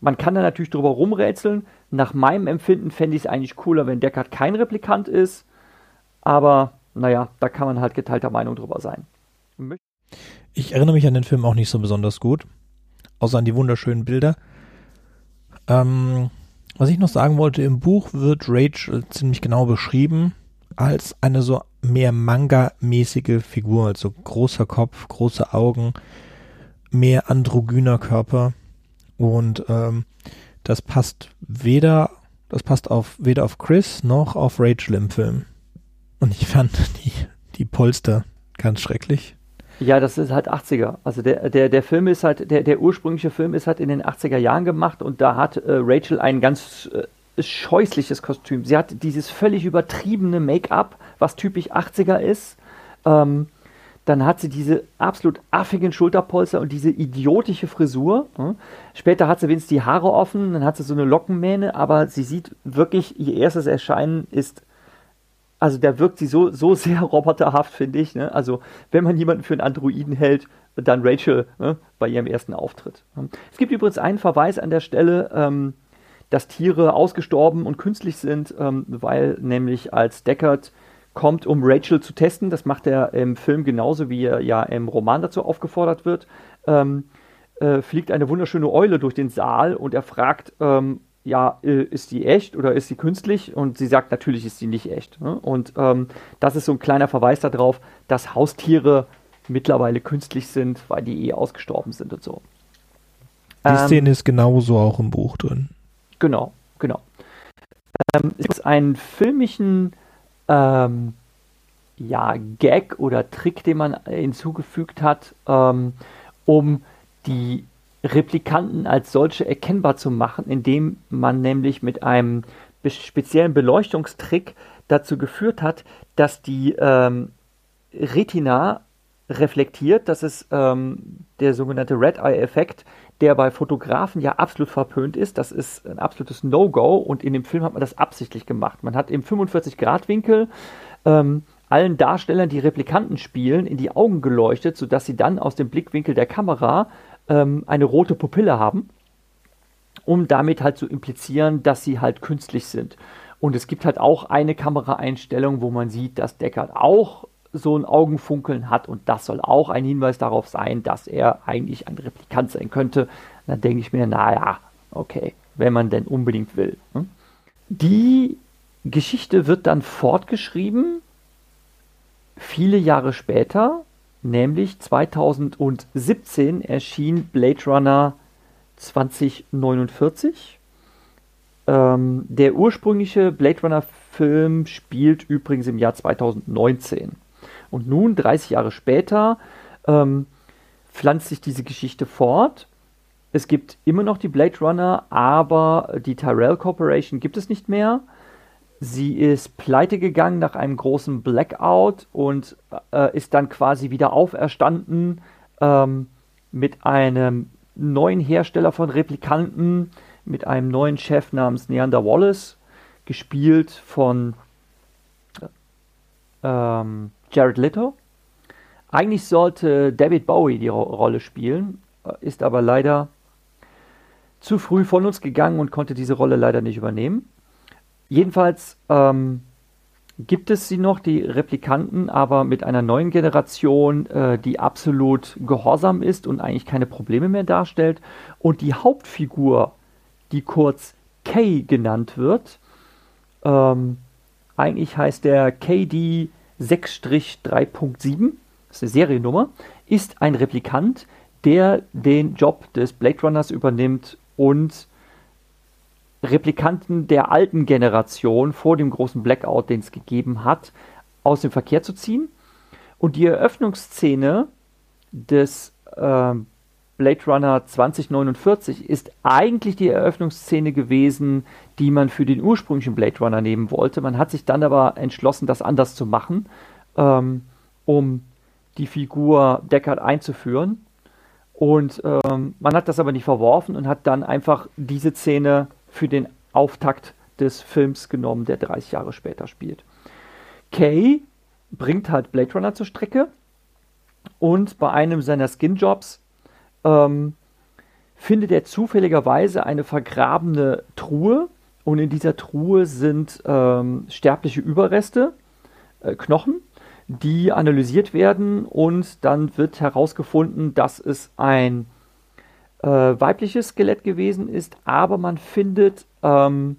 man kann da natürlich drüber rumrätseln. Nach meinem Empfinden fände ich es eigentlich cooler, wenn Deckard kein Replikant ist. Aber naja, da kann man halt geteilter Meinung drüber sein. Ich erinnere mich an den Film auch nicht so besonders gut, außer an die wunderschönen Bilder. Ähm, was ich noch sagen wollte, im Buch wird Rachel ziemlich genau beschrieben als eine so mehr Manga-mäßige Figur, also großer Kopf, große Augen, mehr androgyner Körper und ähm, das passt weder, das passt auf weder auf Chris noch auf Rachel im Film. Und ich fand die, die Polster ganz schrecklich. Ja, das ist halt 80er. Also der, der, der Film ist halt, der, der ursprüngliche Film ist halt in den 80er Jahren gemacht und da hat äh, Rachel ein ganz äh, scheußliches Kostüm. Sie hat dieses völlig übertriebene Make-up, was typisch 80er ist. Ähm, dann hat sie diese absolut affigen Schulterpolster und diese idiotische Frisur. Hm. Später hat sie wenigstens die Haare offen, dann hat sie so eine Lockenmähne, aber sie sieht wirklich, ihr erstes Erscheinen ist also der wirkt sie so, so sehr roboterhaft, finde ich. Ne? Also wenn man jemanden für einen Androiden hält, dann Rachel ne? bei ihrem ersten Auftritt. Es gibt übrigens einen Verweis an der Stelle, ähm, dass Tiere ausgestorben und künstlich sind, ähm, weil nämlich als Deckard kommt, um Rachel zu testen, das macht er im Film genauso, wie er ja im Roman dazu aufgefordert wird, ähm, äh, fliegt eine wunderschöne Eule durch den Saal und er fragt, ähm, ja, äh, ist die echt oder ist sie künstlich? Und sie sagt, natürlich ist sie nicht echt. Ne? Und ähm, das ist so ein kleiner Verweis darauf, dass Haustiere mittlerweile künstlich sind, weil die eh ausgestorben sind und so. Die ähm, Szene ist genauso auch im Buch drin. Genau, genau. Ähm, es gibt einen filmischen ähm, ja, Gag oder Trick, den man hinzugefügt hat, ähm, um die Replikanten als solche erkennbar zu machen, indem man nämlich mit einem speziellen Beleuchtungstrick dazu geführt hat, dass die ähm, Retina reflektiert. Das ist ähm, der sogenannte Red Eye-Effekt, der bei Fotografen ja absolut verpönt ist. Das ist ein absolutes No-Go und in dem Film hat man das absichtlich gemacht. Man hat im 45-Grad-Winkel ähm, allen Darstellern, die Replikanten spielen, in die Augen geleuchtet, sodass sie dann aus dem Blickwinkel der Kamera ähm, eine rote Pupille haben, um damit halt zu implizieren, dass sie halt künstlich sind. Und es gibt halt auch eine Kameraeinstellung, wo man sieht, dass Deckard auch so ein Augenfunkeln hat und das soll auch ein Hinweis darauf sein, dass er eigentlich ein Replikant sein könnte. dann denke ich mir, naja, okay, wenn man denn unbedingt will. Ne? Die Geschichte wird dann fortgeschrieben, viele Jahre später, nämlich 2017 erschien Blade Runner 2049. Ähm, der ursprüngliche Blade Runner Film spielt übrigens im Jahr 2019. Und nun, 30 Jahre später, ähm, pflanzt sich diese Geschichte fort. Es gibt immer noch die Blade Runner, aber die Tyrell Corporation gibt es nicht mehr. Sie ist pleite gegangen nach einem großen Blackout und äh, ist dann quasi wieder auferstanden ähm, mit einem neuen Hersteller von Replikanten, mit einem neuen Chef namens Neander Wallace, gespielt von ähm, Jared Leto. Eigentlich sollte David Bowie die Ro Rolle spielen, äh, ist aber leider zu früh von uns gegangen und konnte diese Rolle leider nicht übernehmen. Jedenfalls ähm, gibt es sie noch, die Replikanten, aber mit einer neuen Generation, äh, die absolut gehorsam ist und eigentlich keine Probleme mehr darstellt. Und die Hauptfigur, die kurz K genannt wird, ähm, eigentlich heißt der KD 6-3.7, das ist eine Seriennummer, ist ein Replikant, der den Job des Blade Runners übernimmt und Replikanten der alten Generation vor dem großen Blackout, den es gegeben hat, aus dem Verkehr zu ziehen. Und die Eröffnungsszene des äh, Blade Runner 2049 ist eigentlich die Eröffnungsszene gewesen, die man für den ursprünglichen Blade Runner nehmen wollte. Man hat sich dann aber entschlossen, das anders zu machen, ähm, um die Figur Deckard einzuführen. Und ähm, man hat das aber nicht verworfen und hat dann einfach diese Szene für den Auftakt des Films genommen, der 30 Jahre später spielt. Kay bringt halt Blade Runner zur Strecke und bei einem seiner Skinjobs ähm, findet er zufälligerweise eine vergrabene Truhe und in dieser Truhe sind ähm, sterbliche Überreste, äh, Knochen, die analysiert werden und dann wird herausgefunden, dass es ein äh, weibliches Skelett gewesen ist, aber man findet ähm,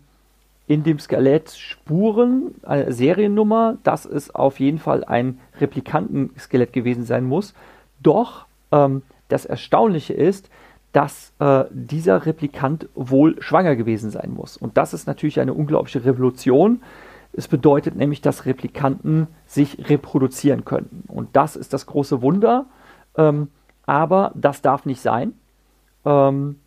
in dem Skelett Spuren, eine Seriennummer, dass es auf jeden Fall ein Replikantenskelett gewesen sein muss. Doch ähm, das Erstaunliche ist, dass äh, dieser Replikant wohl schwanger gewesen sein muss. Und das ist natürlich eine unglaubliche Revolution. Es bedeutet nämlich, dass Replikanten sich reproduzieren könnten. Und das ist das große Wunder. Ähm, aber das darf nicht sein. Ähm,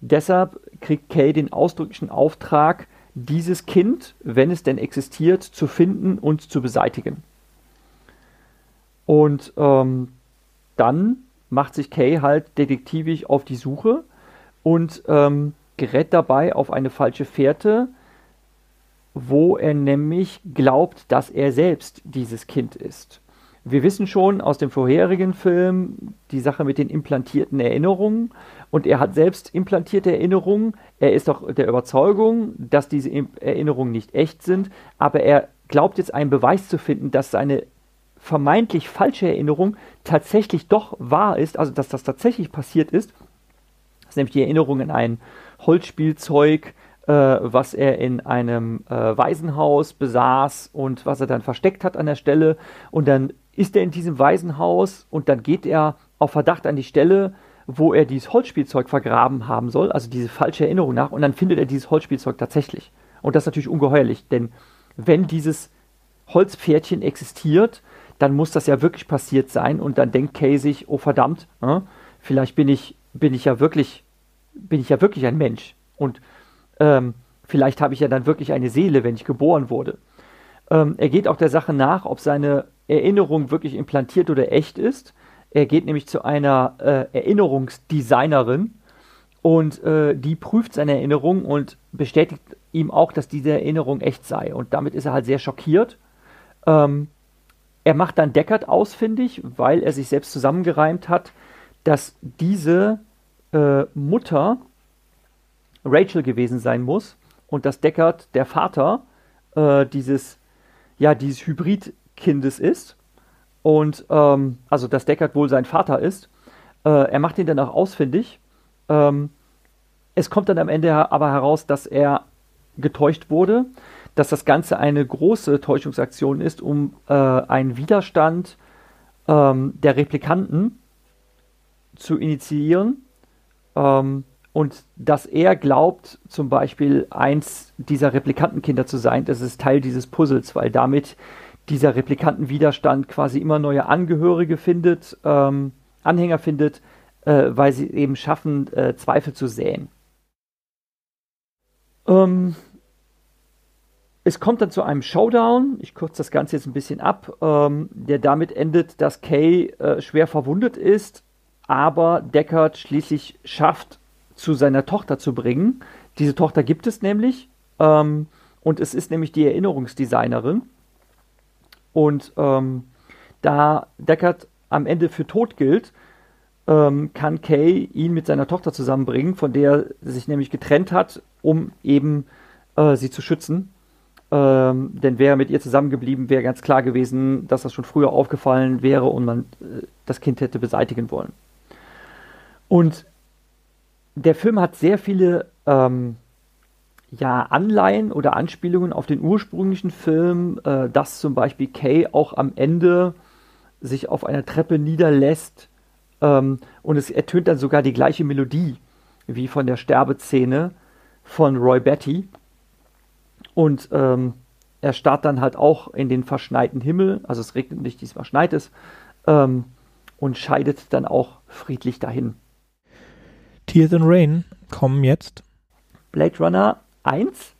deshalb kriegt Kay den ausdrücklichen Auftrag, dieses Kind, wenn es denn existiert, zu finden und zu beseitigen. Und ähm, dann macht sich Kay halt detektivisch auf die Suche und ähm, gerät dabei auf eine falsche Fährte, wo er nämlich glaubt, dass er selbst dieses Kind ist. Wir wissen schon aus dem vorherigen Film die Sache mit den implantierten Erinnerungen und er hat selbst implantierte Erinnerungen. Er ist doch der Überzeugung, dass diese Erinnerungen nicht echt sind, aber er glaubt jetzt einen Beweis zu finden, dass seine vermeintlich falsche Erinnerung tatsächlich doch wahr ist, also dass das tatsächlich passiert ist. Das ist nämlich die Erinnerung an ein Holzspielzeug, äh, was er in einem äh, Waisenhaus besaß und was er dann versteckt hat an der Stelle. Und dann ist er in diesem Waisenhaus und dann geht er auf Verdacht an die Stelle, wo er dieses Holzspielzeug vergraben haben soll, also diese falsche Erinnerung nach, und dann findet er dieses Holzspielzeug tatsächlich. Und das ist natürlich ungeheuerlich, denn wenn dieses Holzpferdchen existiert, dann muss das ja wirklich passiert sein und dann denkt Kay sich, oh verdammt, äh, vielleicht bin ich, bin ich ja wirklich, bin ich ja wirklich ein Mensch und ähm, vielleicht habe ich ja dann wirklich eine Seele, wenn ich geboren wurde. Ähm, er geht auch der Sache nach, ob seine Erinnerung wirklich implantiert oder echt ist. Er geht nämlich zu einer äh, Erinnerungsdesignerin und äh, die prüft seine Erinnerung und bestätigt ihm auch, dass diese Erinnerung echt sei. Und damit ist er halt sehr schockiert. Ähm, er macht dann Deckard ausfindig, weil er sich selbst zusammengereimt hat, dass diese äh, Mutter Rachel gewesen sein muss und dass Deckard der Vater äh, dieses, ja, dieses Hybridkindes ist. Und ähm, also, dass Deckard wohl sein Vater ist. Äh, er macht ihn dann auch ausfindig. Ähm, es kommt dann am Ende aber heraus, dass er getäuscht wurde dass das Ganze eine große Täuschungsaktion ist, um äh, einen Widerstand ähm, der Replikanten zu initiieren ähm, und dass er glaubt, zum Beispiel eins dieser Replikantenkinder zu sein. Das ist Teil dieses Puzzles, weil damit dieser Replikantenwiderstand quasi immer neue Angehörige findet, ähm, Anhänger findet, äh, weil sie eben schaffen, äh, Zweifel zu säen. Ähm, es kommt dann zu einem Showdown, ich kürze das Ganze jetzt ein bisschen ab, ähm, der damit endet, dass Kay äh, schwer verwundet ist, aber Deckard schließlich schafft, zu seiner Tochter zu bringen. Diese Tochter gibt es nämlich ähm, und es ist nämlich die Erinnerungsdesignerin. Und ähm, da Deckard am Ende für tot gilt, ähm, kann Kay ihn mit seiner Tochter zusammenbringen, von der er sich nämlich getrennt hat, um eben äh, sie zu schützen ähm, denn wäre mit ihr zusammengeblieben, wäre ganz klar gewesen, dass das schon früher aufgefallen wäre und man äh, das Kind hätte beseitigen wollen. Und der Film hat sehr viele ähm, ja, Anleihen oder Anspielungen auf den ursprünglichen Film, äh, dass zum Beispiel Kay auch am Ende sich auf einer Treppe niederlässt Ähm, und es ertönt dann sogar die gleiche Melodie wie von der Sterbeszene von Roy Betty. Und ähm, er starrt dann halt auch in den verschneiten Himmel, also es regnet nicht, diesmal schneit es, ähm, und scheidet dann auch friedlich dahin. Tears and Rain kommen jetzt. Blade Runner 1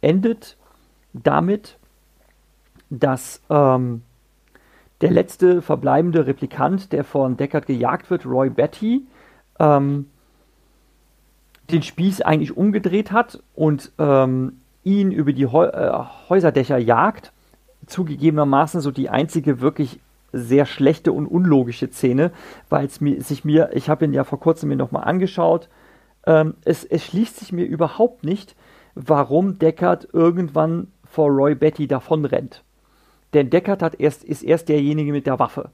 endet damit, dass ähm, der letzte verbleibende Replikant, der von Deckard gejagt wird, Roy Betty, ähm, den Spieß eigentlich umgedreht hat und ähm, ihn über die Heu äh, Häuserdächer jagt. Zugegebenermaßen so die einzige wirklich sehr schlechte und unlogische Szene, weil es mir, sich mir, ich habe ihn ja vor kurzem mir nochmal angeschaut, ähm, es, es schließt sich mir überhaupt nicht, warum Deckard irgendwann vor Roy Betty davonrennt. Denn Deckard hat erst, ist erst derjenige mit der Waffe.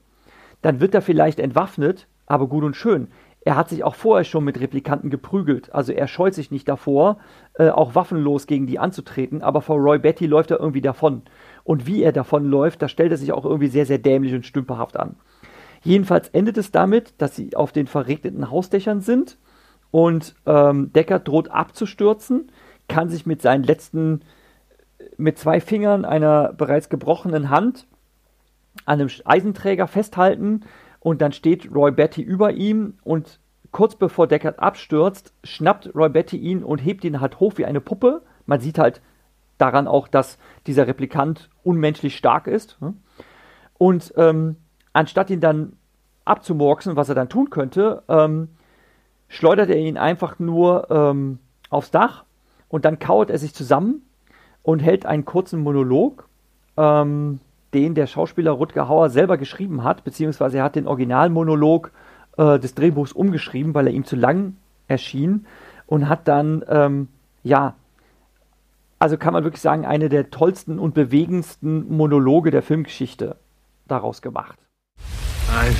Dann wird er vielleicht entwaffnet, aber gut und schön. Er hat sich auch vorher schon mit Replikanten geprügelt. Also er scheut sich nicht davor, äh, auch waffenlos gegen die anzutreten. Aber vor Roy Betty läuft er irgendwie davon. Und wie er davonläuft, da stellt er sich auch irgendwie sehr, sehr dämlich und stümperhaft an. Jedenfalls endet es damit, dass sie auf den verregneten Hausdächern sind und ähm, Deckard droht abzustürzen, kann sich mit seinen letzten mit zwei Fingern einer bereits gebrochenen Hand an einem Eisenträger festhalten und dann steht Roy Betty über ihm und kurz bevor Deckard abstürzt, schnappt Roy Betty ihn und hebt ihn halt hoch wie eine Puppe. Man sieht halt daran auch, dass dieser Replikant unmenschlich stark ist. Ne? Und ähm, anstatt ihn dann abzumorksen, was er dann tun könnte, ähm, schleudert er ihn einfach nur ähm, aufs Dach und dann kauert er sich zusammen und hält einen kurzen Monolog, ähm, den der Schauspieler Rutger Hauer selber geschrieben hat, beziehungsweise er hat den Originalmonolog äh, des Drehbuchs umgeschrieben, weil er ihm zu lang erschien und hat dann, ähm, ja, also kann man wirklich sagen, eine der tollsten und bewegendsten Monologe der Filmgeschichte daraus gemacht. I've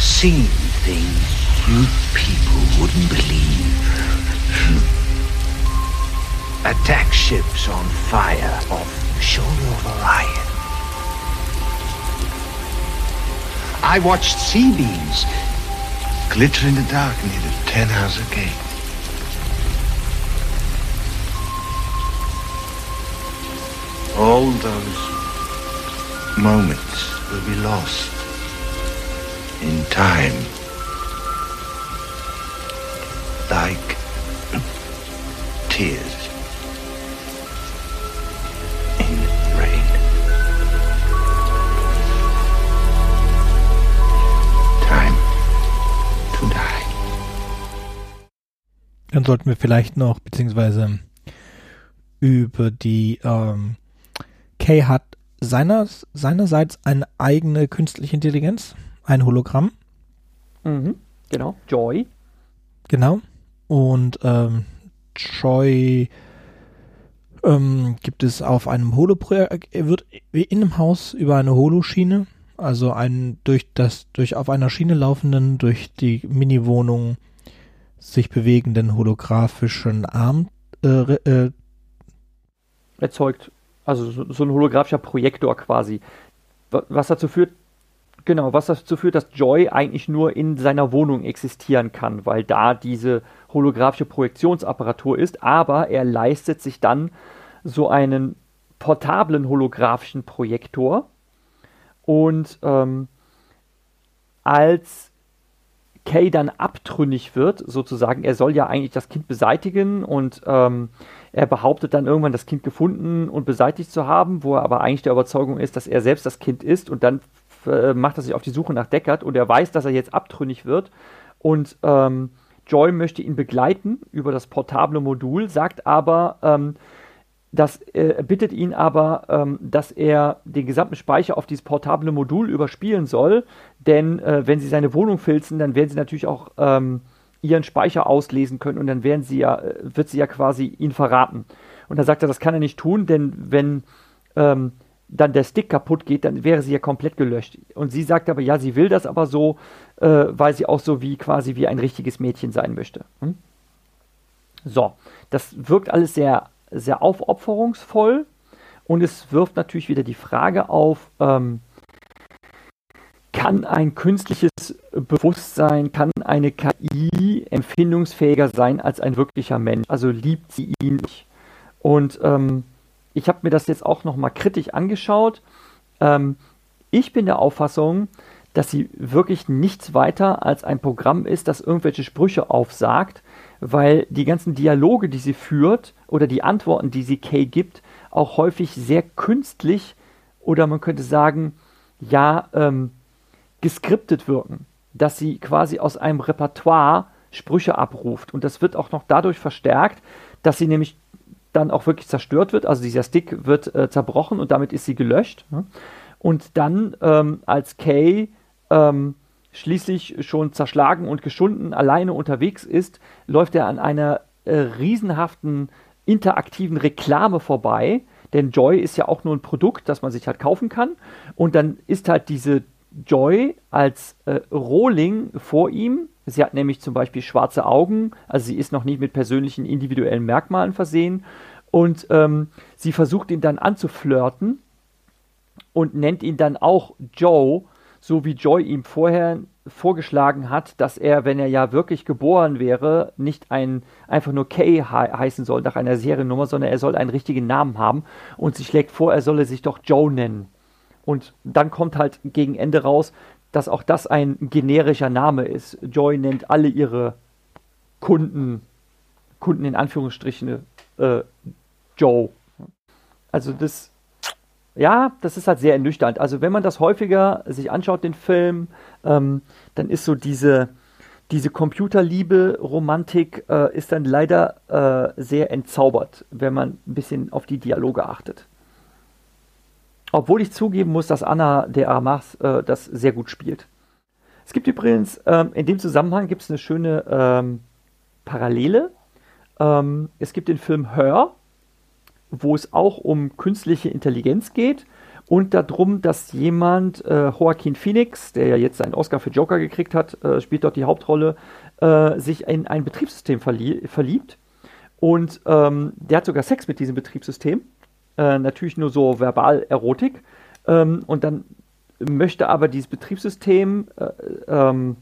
seen things you people wouldn't believe. attack ships on fire off the shoulder of Orion. I watched sea beams glitter in the dark near the Tannhauser Gate. All those moments will be lost in time. Like tears. Dann sollten wir vielleicht noch, beziehungsweise über die, ähm, Kay hat seiner, seinerseits eine eigene künstliche Intelligenz, ein Hologramm. Mhm, genau, Joy. Genau. Und ähm, Joy ähm, gibt es auf einem Holoprojekt, wird wie in einem Haus über eine Holoschiene, also ein durch das, durch auf einer Schiene laufenden, durch die Mini-Wohnung sich bewegenden holographischen Arm äh, äh, erzeugt. Also so, so, ein holographischer Projektor quasi. Was dazu führt, genau, was dazu führt, dass Joy eigentlich nur in seiner Wohnung existieren kann, weil da diese holographische Projektionsapparatur ist, aber er leistet sich dann so einen portablen holographischen Projektor und ähm, als Kay dann abtrünnig wird, sozusagen. Er soll ja eigentlich das Kind beseitigen und ähm, er behauptet dann irgendwann, das Kind gefunden und beseitigt zu haben, wo er aber eigentlich der Überzeugung ist, dass er selbst das Kind ist und dann äh, macht er sich auf die Suche nach Deckard und er weiß, dass er jetzt abtrünnig wird und ähm, Joy möchte ihn begleiten über das portable Modul, sagt aber, ähm, das äh, bittet ihn aber, ähm, dass er den gesamten Speicher auf dieses portable Modul überspielen soll, denn äh, wenn sie seine Wohnung filzen, dann werden sie natürlich auch ähm, ihren Speicher auslesen können und dann werden sie ja, äh, wird sie ja quasi ihn verraten. Und da sagt er, das kann er nicht tun, denn wenn ähm, dann der Stick kaputt geht, dann wäre sie ja komplett gelöscht. Und sie sagt aber, ja, sie will das aber so, äh, weil sie auch so wie quasi wie ein richtiges Mädchen sein möchte. Hm? So, das wirkt alles sehr sehr aufopferungsvoll und es wirft natürlich wieder die Frage auf, ähm, kann ein künstliches Bewusstsein, kann eine KI empfindungsfähiger sein als ein wirklicher Mensch? Also liebt sie ihn nicht? Und ähm, ich habe mir das jetzt auch nochmal kritisch angeschaut. Ähm, ich bin der Auffassung, dass sie wirklich nichts weiter als ein Programm ist, das irgendwelche Sprüche aufsagt, weil die ganzen Dialoge, die sie führt oder die Antworten, die sie Kay gibt, auch häufig sehr künstlich oder man könnte sagen, ja, ähm, geskriptet wirken, dass sie quasi aus einem Repertoire Sprüche abruft. Und das wird auch noch dadurch verstärkt, dass sie nämlich dann auch wirklich zerstört wird. Also dieser Stick wird äh, zerbrochen und damit ist sie gelöscht. Ne? Und dann ähm, als Kay ähm, schließlich schon zerschlagen und geschunden alleine unterwegs ist, läuft er an einer äh, riesenhaften interaktiven Reklame vorbei. Denn Joy ist ja auch nur ein Produkt, das man sich halt kaufen kann. Und dann ist halt diese Joy als äh, Rohling vor ihm. Sie hat nämlich zum Beispiel schwarze Augen, also sie ist noch nicht mit persönlichen individuellen Merkmalen versehen. Und ähm, sie versucht ihn dann anzuflirten und nennt ihn dann auch Joe, so wie Joy ihm vorher vorgeschlagen hat, dass er, wenn er ja wirklich geboren wäre, nicht ein, einfach nur Kay he heißen soll nach einer Seriennummer, sondern er soll einen richtigen Namen haben. Und sie schlägt vor, er solle sich doch Joe nennen. Und dann kommt halt gegen Ende raus, dass auch das ein generischer Name ist. Joy nennt alle ihre Kunden, Kunden in Anführungsstrichen, äh, Joe. Also das ja, das ist halt sehr ernüchternd. Also wenn man das häufiger sich anschaut, den Film, ähm, dann ist so diese, diese Computerliebe, Romantik äh, ist dann leider äh, sehr entzaubert, wenn man ein bisschen auf die Dialoge achtet. Obwohl ich zugeben muss, dass Anna de Armas äh, das sehr gut spielt. Es gibt übrigens, ähm, in dem Zusammenhang gibt es eine schöne ähm, Parallele. Ähm, es gibt den Film Her, wo es auch um künstliche Intelligenz geht und darum, dass jemand, äh, Joaquin Phoenix, der ja jetzt einen Oscar für Joker gekriegt hat, äh, spielt dort die Hauptrolle, äh, sich in ein Betriebssystem verlie verliebt. Und ähm, der hat sogar Sex mit diesem Betriebssystem. Äh, natürlich nur so verbal Erotik. Ähm, und dann möchte aber dieses Betriebssystem äh, ähm,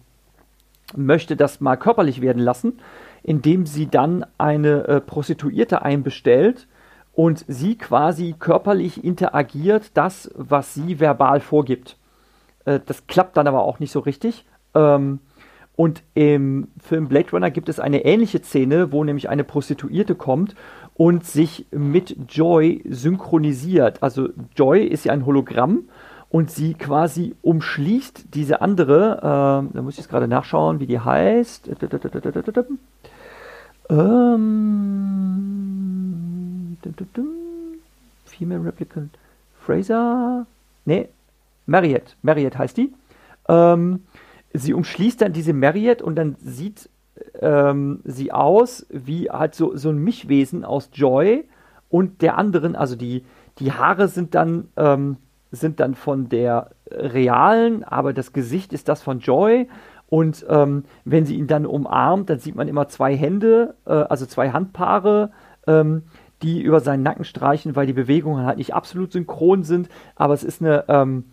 möchte das mal körperlich werden lassen, indem sie dann eine äh, Prostituierte einbestellt, und sie quasi körperlich interagiert das, was sie verbal vorgibt. Äh, das klappt dann aber auch nicht so richtig. Ähm, und im Film Blade Runner gibt es eine ähnliche Szene, wo nämlich eine Prostituierte kommt und sich mit Joy synchronisiert. Also Joy ist ja ein Hologramm und sie quasi umschließt diese andere, äh, da muss ich jetzt gerade nachschauen, wie die heißt. Ähm, Female Replicant Fraser. Nee, Marriott. Marriott heißt die. Ähm, sie umschließt dann diese Marriott und dann sieht ähm, sie aus wie halt so, so ein Mischwesen aus Joy und der anderen. Also die, die Haare sind dann, ähm, sind dann von der realen, aber das Gesicht ist das von Joy und ähm, wenn sie ihn dann umarmt, dann sieht man immer zwei Hände, äh, also zwei Handpaare, ähm, die über seinen Nacken streichen, weil die Bewegungen halt nicht absolut synchron sind. Aber es ist eine, ähm,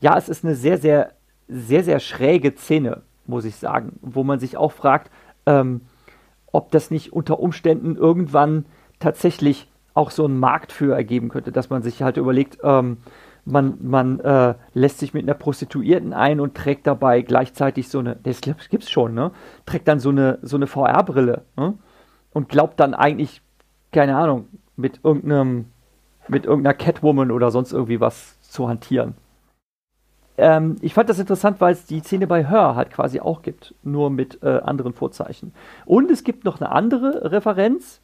ja, es ist eine sehr, sehr, sehr, sehr schräge Szene, muss ich sagen, wo man sich auch fragt, ähm, ob das nicht unter Umständen irgendwann tatsächlich auch so einen Markt für ergeben könnte, dass man sich halt überlegt, ähm, man, man äh, lässt sich mit einer Prostituierten ein und trägt dabei gleichzeitig so eine, das gibt's schon, ne? Trägt dann so eine, so eine VR-Brille, ne? Und glaubt dann eigentlich, keine Ahnung, mit irgendeinem, mit irgendeiner Catwoman oder sonst irgendwie was zu hantieren. Ähm, ich fand das interessant, weil es die Szene bei Her halt quasi auch gibt, nur mit äh, anderen Vorzeichen. Und es gibt noch eine andere Referenz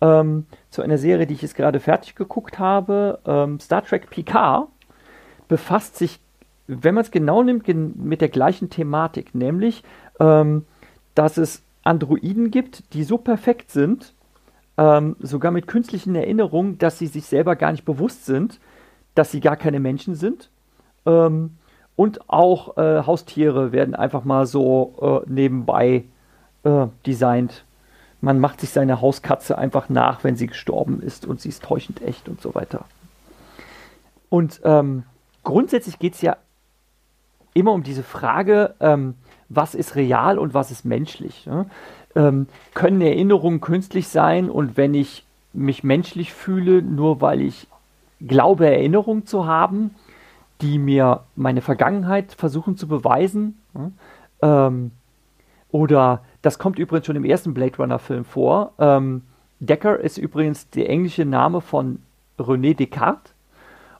ähm, zu einer Serie, die ich jetzt gerade fertig geguckt habe, ähm, Star Trek Picard befasst sich, wenn man es genau nimmt, mit der gleichen Thematik, nämlich, ähm, dass es Androiden gibt, die so perfekt sind, ähm, sogar mit künstlichen Erinnerungen, dass sie sich selber gar nicht bewusst sind, dass sie gar keine Menschen sind. Ähm, und auch äh, Haustiere werden einfach mal so äh, nebenbei äh, designt. Man macht sich seine Hauskatze einfach nach, wenn sie gestorben ist und sie ist täuschend echt und so weiter. Und ähm, grundsätzlich geht es ja immer um diese Frage, ähm, was ist real und was ist menschlich. Ne? Ähm, können Erinnerungen künstlich sein und wenn ich mich menschlich fühle, nur weil ich glaube, Erinnerungen zu haben, die mir meine Vergangenheit versuchen zu beweisen. Ne? Ähm, oder das kommt übrigens schon im ersten Blade Runner Film vor. Ähm, Decker ist übrigens der englische Name von René Descartes.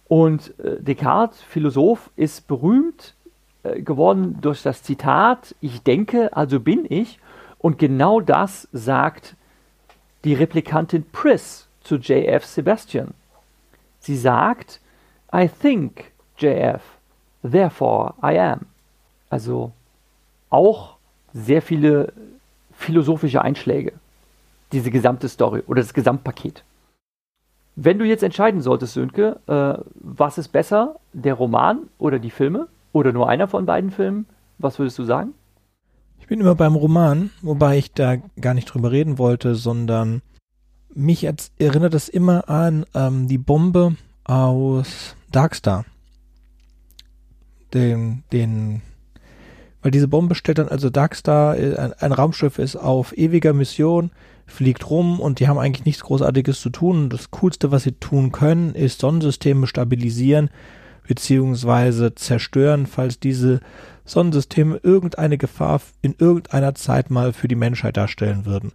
Und äh, Descartes, Philosoph, ist berühmt äh, geworden durch das Zitat, ich denke, also bin ich. Und genau das sagt die Replikantin Pris zu JF Sebastian. Sie sagt, I think, JF, therefore I am. Also auch sehr viele philosophische Einschläge, diese gesamte Story oder das Gesamtpaket. Wenn du jetzt entscheiden solltest, Sönke, äh, was ist besser, der Roman oder die Filme oder nur einer von beiden Filmen, was würdest du sagen? Ich bin immer beim Roman, wobei ich da gar nicht drüber reden wollte, sondern mich erinnert es immer an ähm, die Bombe aus Darkstar. Den, den weil diese Bombe stellt dann also Darkstar, äh, ein, ein Raumschiff ist auf ewiger Mission, fliegt rum und die haben eigentlich nichts Großartiges zu tun. Das Coolste, was sie tun können, ist Sonnensysteme stabilisieren beziehungsweise zerstören, falls diese Sonnensysteme irgendeine Gefahr in irgendeiner Zeit mal für die Menschheit darstellen würden.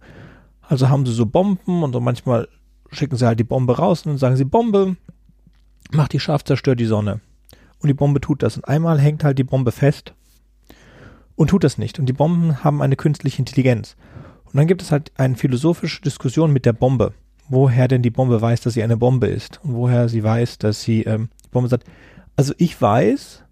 Also haben sie so Bomben und so manchmal schicken sie halt die Bombe raus und dann sagen sie Bombe, macht die scharf, zerstört die Sonne. Und die Bombe tut das. Und einmal hängt halt die Bombe fest und tut das nicht. Und die Bomben haben eine künstliche Intelligenz. Und dann gibt es halt eine philosophische Diskussion mit der Bombe. Woher denn die Bombe weiß, dass sie eine Bombe ist? Und woher sie weiß, dass sie, ähm, die Bombe sagt, also ich weiß,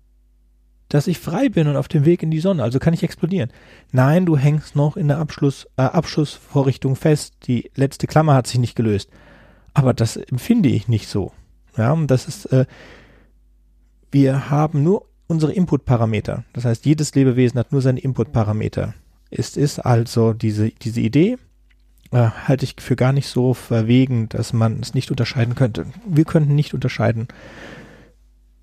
dass ich frei bin und auf dem Weg in die Sonne, also kann ich explodieren. Nein, du hängst noch in der Abschluss, äh, Abschussvorrichtung fest. Die letzte Klammer hat sich nicht gelöst. Aber das empfinde ich nicht so. Ja, und das ist, äh, wir haben nur unsere Input-Parameter. Das heißt, jedes Lebewesen hat nur seine Input-Parameter. Es ist also diese, diese Idee, äh, halte ich für gar nicht so verwegen, dass man es nicht unterscheiden könnte. Wir könnten nicht unterscheiden.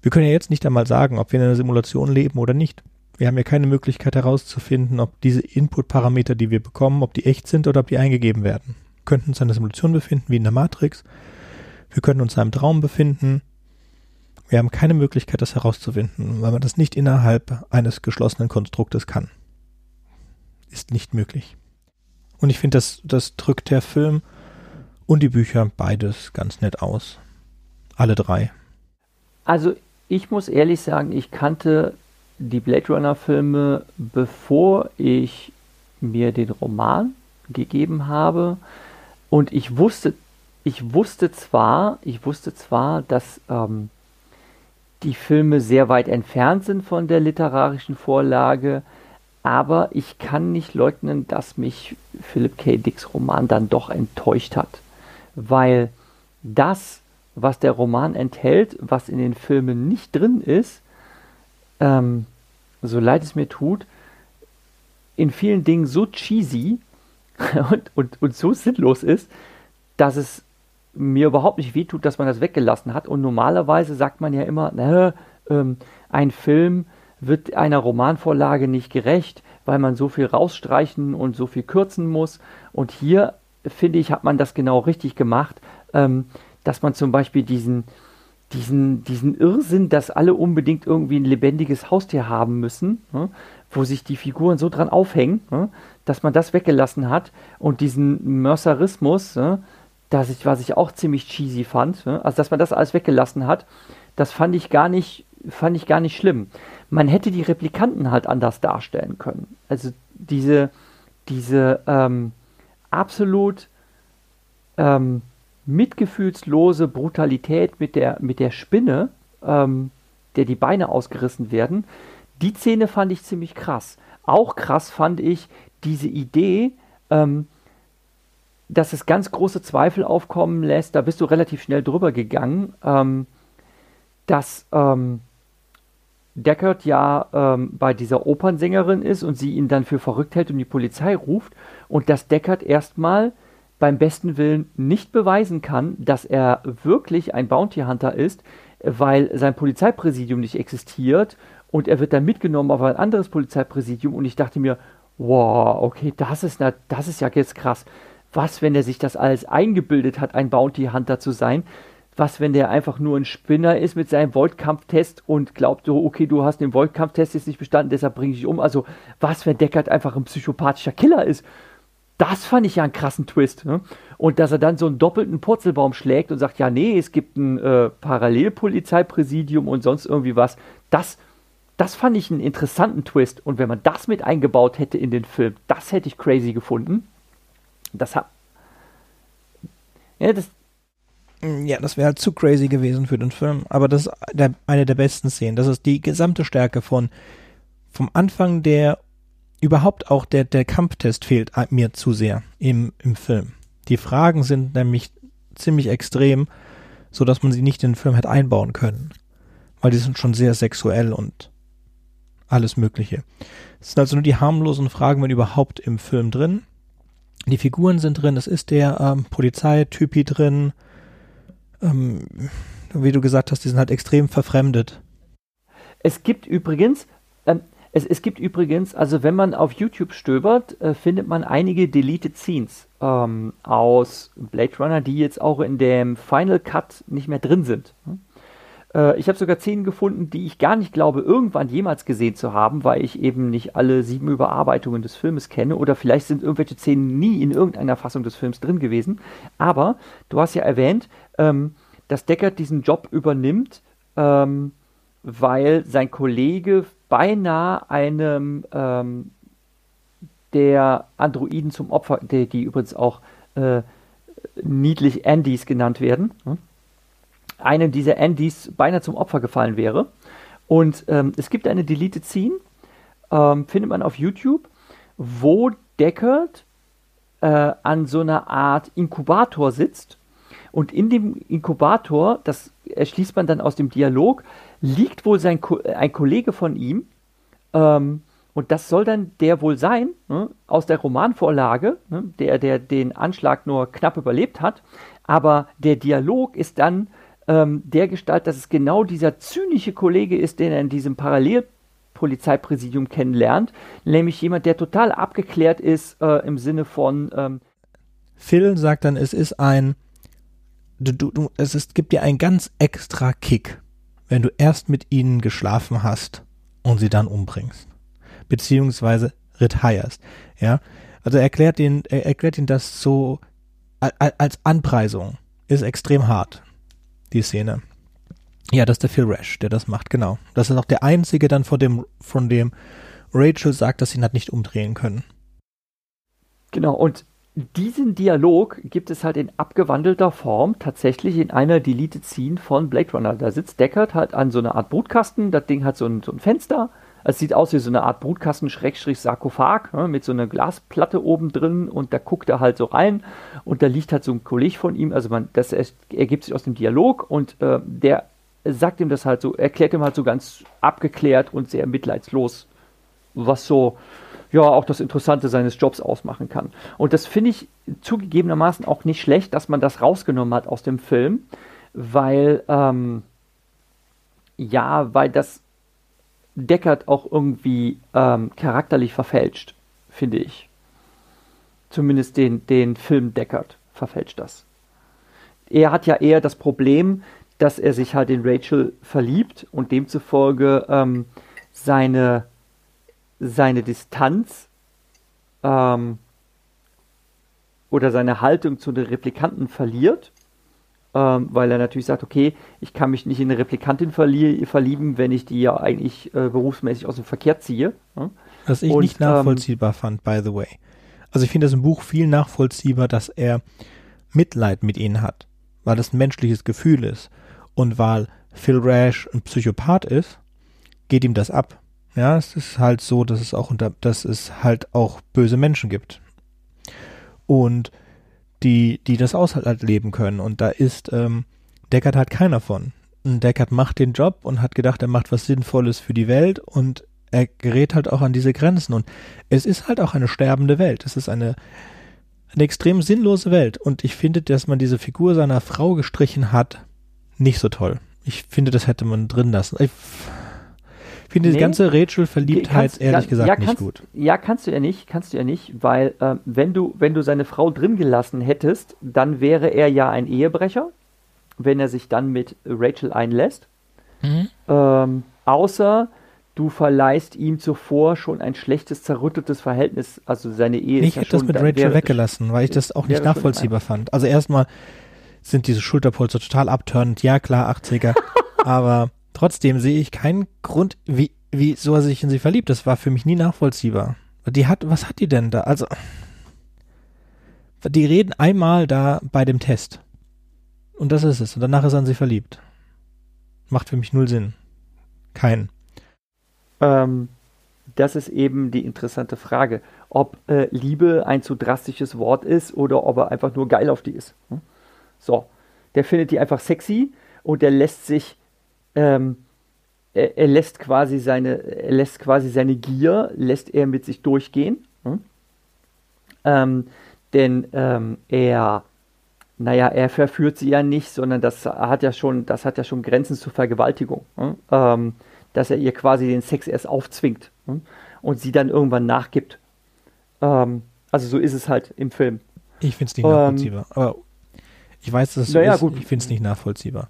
Wir können ja jetzt nicht einmal sagen, ob wir in einer Simulation leben oder nicht. Wir haben ja keine Möglichkeit herauszufinden, ob diese Input-Parameter, die wir bekommen, ob die echt sind oder ob die eingegeben werden. Wir könnten uns in einer Simulation befinden, wie in der Matrix. Wir könnten uns in einem Traum befinden. Wir haben keine Möglichkeit, das herauszufinden, weil man das nicht innerhalb eines geschlossenen Konstruktes kann. Ist nicht möglich. Und ich finde, das, das drückt der Film und die Bücher beides ganz nett aus. Alle drei. Also ich muss ehrlich sagen, ich kannte die Blade Runner Filme, bevor ich mir den Roman gegeben habe. Und ich wusste, ich wusste zwar, ich wusste zwar, dass ähm, die Filme sehr weit entfernt sind von der literarischen Vorlage, aber ich kann nicht leugnen, dass mich Philip K. Dicks Roman dann doch enttäuscht hat, weil das, was der Roman enthält, was in den Filmen nicht drin ist, ähm, so leid es mir tut, in vielen Dingen so cheesy und, und, und so sinnlos ist, dass es mir überhaupt nicht wehtut, dass man das weggelassen hat. Und normalerweise sagt man ja immer, na, ähm, ein Film wird einer Romanvorlage nicht gerecht, weil man so viel rausstreichen und so viel kürzen muss. Und hier, finde ich, hat man das genau richtig gemacht, ähm, dass man zum Beispiel diesen, diesen, diesen Irrsinn, dass alle unbedingt irgendwie ein lebendiges Haustier haben müssen, ne, wo sich die Figuren so dran aufhängen, ne, dass man das weggelassen hat und diesen Mercerismus, ne, das ich, was ich auch ziemlich cheesy fand, ne? also dass man das alles weggelassen hat, das fand ich gar nicht, fand ich gar nicht schlimm. Man hätte die Replikanten halt anders darstellen können. Also diese, diese ähm, absolut ähm, mitgefühlslose Brutalität mit der, mit der Spinne, ähm, der die Beine ausgerissen werden, die Szene fand ich ziemlich krass. Auch krass fand ich diese Idee, ähm, dass es ganz große Zweifel aufkommen lässt, da bist du relativ schnell drüber gegangen, ähm, dass ähm, Deckard ja ähm, bei dieser Opernsängerin ist und sie ihn dann für verrückt hält und die Polizei ruft und dass Deckard erstmal beim besten Willen nicht beweisen kann, dass er wirklich ein Bounty Hunter ist, weil sein Polizeipräsidium nicht existiert und er wird dann mitgenommen auf ein anderes Polizeipräsidium und ich dachte mir, wow, okay, das ist, das ist ja jetzt krass. Was, wenn er sich das alles eingebildet hat, ein Bounty Hunter zu sein? Was, wenn der einfach nur ein Spinner ist mit seinem Voltkampftest und glaubt so, okay, du hast den Voltkampftest jetzt nicht bestanden, deshalb bringe ich dich um. Also, was, wenn Deckard einfach ein psychopathischer Killer ist? Das fand ich ja einen krassen Twist. Ne? Und dass er dann so einen doppelten Purzelbaum schlägt und sagt, ja, nee, es gibt ein äh, Parallelpolizeipräsidium und sonst irgendwie was. Das, das fand ich einen interessanten Twist. Und wenn man das mit eingebaut hätte in den Film, das hätte ich crazy gefunden. Das hat. Ja, das. Ja, das wäre halt zu crazy gewesen für den Film. Aber das ist der, eine der besten Szenen. Das ist die gesamte Stärke von vom Anfang der überhaupt auch der, der Kampftest fehlt mir zu sehr im, im Film. Die Fragen sind nämlich ziemlich extrem, so dass man sie nicht in den Film hätte einbauen können. Weil die sind schon sehr sexuell und alles Mögliche. Es sind also nur die harmlosen Fragen, wenn überhaupt im Film drin. Die Figuren sind drin, es ist der ähm, Polizeitypi drin. Ähm, wie du gesagt hast, die sind halt extrem verfremdet. Es gibt übrigens, ähm, es, es gibt übrigens, also wenn man auf YouTube stöbert, äh, findet man einige Deleted Scenes ähm, aus Blade Runner, die jetzt auch in dem Final Cut nicht mehr drin sind. Äh, ich habe sogar Szenen gefunden, die ich gar nicht glaube, irgendwann jemals gesehen zu haben, weil ich eben nicht alle sieben Überarbeitungen des Filmes kenne oder vielleicht sind irgendwelche Szenen nie in irgendeiner Fassung des Films drin gewesen. Aber du hast ja erwähnt, ähm, dass Deckard diesen Job übernimmt, ähm, weil sein Kollege beinahe einem ähm, der Androiden zum Opfer, die, die übrigens auch äh, niedlich Andys genannt werden, hm? Einem dieser Andys beinahe zum Opfer gefallen wäre. Und ähm, es gibt eine Deleted Scene, ähm, findet man auf YouTube, wo Deckard äh, an so einer Art Inkubator sitzt. Und in dem Inkubator, das erschließt man dann aus dem Dialog, liegt wohl sein Ko ein Kollege von ihm. Ähm, und das soll dann der wohl sein, ne, aus der Romanvorlage, ne, der, der den Anschlag nur knapp überlebt hat. Aber der Dialog ist dann ähm, der Gestalt, dass es genau dieser zynische Kollege ist, den er in diesem Parallelpolizeipräsidium kennenlernt. Nämlich jemand, der total abgeklärt ist äh, im Sinne von. Ähm Phil sagt dann, es ist ein. Du, du, es ist, gibt dir einen ganz extra Kick wenn du erst mit ihnen geschlafen hast und sie dann umbringst. Beziehungsweise retirest. Ja. Also er erklärt ihn, er erklärt ihn das so als Anpreisung. Ist extrem hart, die Szene. Ja, das ist der Phil Rash, der das macht, genau. Das ist auch der einzige dann von dem, von dem Rachel sagt, dass sie ihn hat nicht umdrehen können. Genau, und diesen Dialog gibt es halt in abgewandelter Form tatsächlich in einer Deleted Scene von Blade Runner. Da sitzt Deckard halt an so einer Art Brutkasten, das Ding hat so ein, so ein Fenster. Es sieht aus wie so eine Art Brutkasten-Sarkophag ne, mit so einer Glasplatte oben drin und da guckt er halt so rein und da liegt halt so ein Kollege von ihm, also man, das ergibt sich aus dem Dialog und äh, der sagt ihm das halt so, erklärt ihm halt so ganz abgeklärt und sehr mitleidslos, was so ja auch das Interessante seines Jobs ausmachen kann. Und das finde ich zugegebenermaßen auch nicht schlecht, dass man das rausgenommen hat aus dem Film, weil ähm, ja, weil das Deckard auch irgendwie ähm, charakterlich verfälscht, finde ich. Zumindest den, den Film Deckard verfälscht das. Er hat ja eher das Problem, dass er sich halt in Rachel verliebt und demzufolge ähm, seine seine Distanz ähm, oder seine Haltung zu den Replikanten verliert, ähm, weil er natürlich sagt, okay, ich kann mich nicht in eine Replikantin verlie verlieben, wenn ich die ja eigentlich äh, berufsmäßig aus dem Verkehr ziehe. Ja? Was ich Und, nicht nachvollziehbar ähm, fand, by the way. Also ich finde das im Buch viel nachvollziehbar, dass er Mitleid mit ihnen hat, weil das ein menschliches Gefühl ist. Und weil Phil Rash ein Psychopath ist, geht ihm das ab. Ja, es ist halt so, dass es auch unter, dass es halt auch böse Menschen gibt. Und die, die das aushalt leben können. Und da ist ähm, Deckard halt keiner von. Und Deckard macht den Job und hat gedacht, er macht was Sinnvolles für die Welt und er gerät halt auch an diese Grenzen. Und es ist halt auch eine sterbende Welt. Es ist eine, eine extrem sinnlose Welt. Und ich finde, dass man diese Figur seiner Frau gestrichen hat, nicht so toll. Ich finde, das hätte man drin lassen. Ich finde nee, die ganze Rachel-Verliebtheit ehrlich ja, gesagt ja, kannst, nicht gut. Ja, kannst du ja nicht, kannst du ja nicht, weil äh, wenn du, wenn du seine Frau drin gelassen hättest, dann wäre er ja ein Ehebrecher, wenn er sich dann mit Rachel einlässt. Mhm. Ähm, außer du verleihst ihm zuvor schon ein schlechtes, zerrüttetes Verhältnis, also seine Ehe ich ist ja schon... Ich hätte das mit Rachel weggelassen, weil ich das auch nicht nachvollziehbar fand. Also erstmal sind diese Schulterpolster total abtörend, ja klar, 80er, aber trotzdem sehe ich keinen Grund, wie, wie so er sich in sie verliebt. Das war für mich nie nachvollziehbar. Die hat, was hat die denn da? Also, die reden einmal da bei dem Test. Und das ist es. Und danach ist er an sie verliebt. Macht für mich null Sinn. Keinen. Ähm, das ist eben die interessante Frage, ob äh, Liebe ein zu drastisches Wort ist oder ob er einfach nur geil auf die ist. Hm? So, der findet die einfach sexy und der lässt sich, ähm, er, er, lässt quasi seine, er lässt quasi seine Gier, lässt er mit sich durchgehen. Hm? Ähm, denn ähm, er, naja, er verführt sie ja nicht, sondern das hat ja schon, das hat ja schon Grenzen zur Vergewaltigung. Hm? Ähm, dass er ihr quasi den Sex erst aufzwingt hm? und sie dann irgendwann nachgibt. Ähm, also so ist es halt im Film. Ich finde es nicht nachvollziehbar. aber ich weiß, dass es naja, so ist. Gut. Ich finde es nicht nachvollziehbar.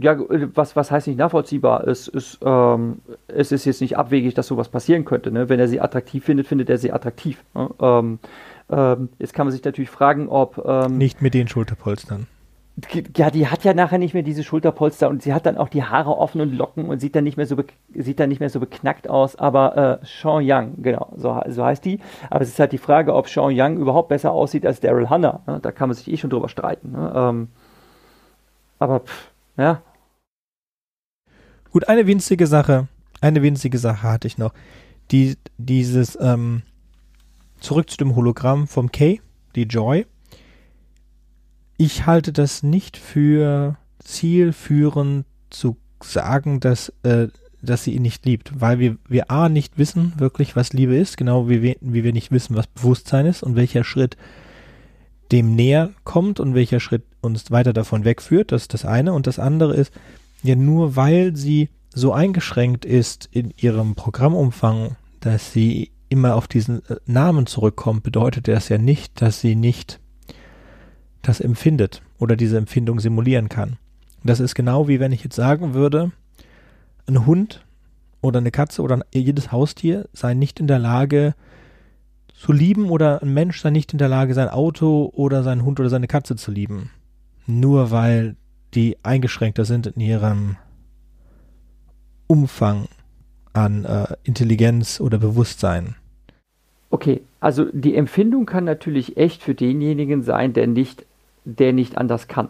Ja, was, was heißt nicht nachvollziehbar? Es ist, ähm, es ist jetzt nicht abwegig, dass sowas passieren könnte. Ne? Wenn er sie attraktiv findet, findet er sie attraktiv. Ne? Ähm, ähm, jetzt kann man sich natürlich fragen, ob. Ähm, nicht mit den Schulterpolstern ja, die hat ja nachher nicht mehr diese Schulterpolster und sie hat dann auch die Haare offen und Locken und sieht dann nicht mehr so, sieht dann nicht mehr so beknackt aus. Aber äh, Sean Young, genau, so, so heißt die. Aber es ist halt die Frage, ob Sean Young überhaupt besser aussieht als Daryl Hannah. Ne? Da kann man sich eh schon drüber streiten. Ne? Ähm, aber, pff, ja. Gut, eine winzige Sache, eine winzige Sache hatte ich noch. Die, dieses, ähm, zurück zu dem Hologramm vom Kay, die Joy ich halte das nicht für zielführend zu sagen, dass, äh, dass sie ihn nicht liebt, weil wir, wir A nicht wissen wirklich, was Liebe ist, genau wie wir, wie wir nicht wissen, was Bewusstsein ist und welcher Schritt dem näher kommt und welcher Schritt uns weiter davon wegführt. Das ist das eine. Und das andere ist, ja, nur weil sie so eingeschränkt ist in ihrem Programmumfang, dass sie immer auf diesen äh, Namen zurückkommt, bedeutet das ja nicht, dass sie nicht das empfindet oder diese Empfindung simulieren kann. Das ist genau wie wenn ich jetzt sagen würde, ein Hund oder eine Katze oder jedes Haustier sei nicht in der Lage zu lieben oder ein Mensch sei nicht in der Lage, sein Auto oder seinen Hund oder seine Katze zu lieben. Nur weil die eingeschränkter sind in ihrem Umfang an äh, Intelligenz oder Bewusstsein. Okay, also die Empfindung kann natürlich echt für denjenigen sein, der nicht der nicht anders kann.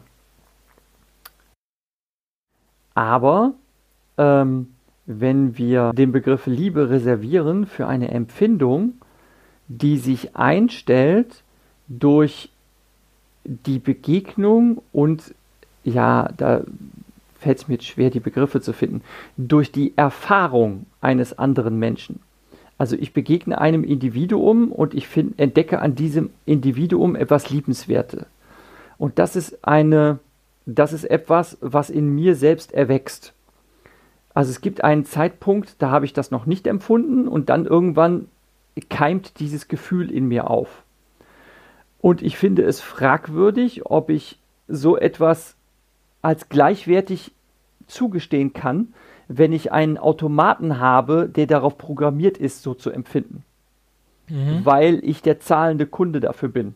Aber ähm, wenn wir den Begriff Liebe reservieren für eine Empfindung, die sich einstellt durch die Begegnung und ja, da fällt es mir jetzt schwer, die Begriffe zu finden, durch die Erfahrung eines anderen Menschen. Also ich begegne einem Individuum und ich find, entdecke an diesem Individuum etwas Liebenswertes. Und das ist eine, das ist etwas, was in mir selbst erwächst. Also es gibt einen Zeitpunkt, da habe ich das noch nicht empfunden und dann irgendwann keimt dieses Gefühl in mir auf. Und ich finde es fragwürdig, ob ich so etwas als gleichwertig zugestehen kann, wenn ich einen Automaten habe, der darauf programmiert ist, so zu empfinden. Mhm. Weil ich der zahlende Kunde dafür bin.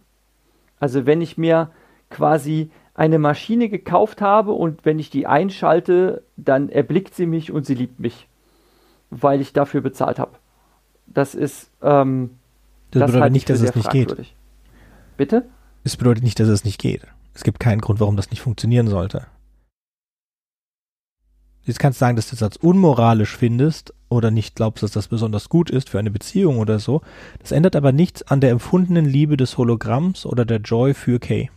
Also wenn ich mir quasi eine Maschine gekauft habe und wenn ich die einschalte, dann erblickt sie mich und sie liebt mich, weil ich dafür bezahlt habe. Das ist ähm, das, das bedeutet nicht, dass es nicht geht. Bitte? Es bedeutet nicht, dass es nicht geht. Es gibt keinen Grund, warum das nicht funktionieren sollte. Jetzt kannst du sagen, dass du das als unmoralisch findest oder nicht glaubst, dass das besonders gut ist für eine Beziehung oder so. Das ändert aber nichts an der empfundenen Liebe des Hologramms oder der Joy für Kay.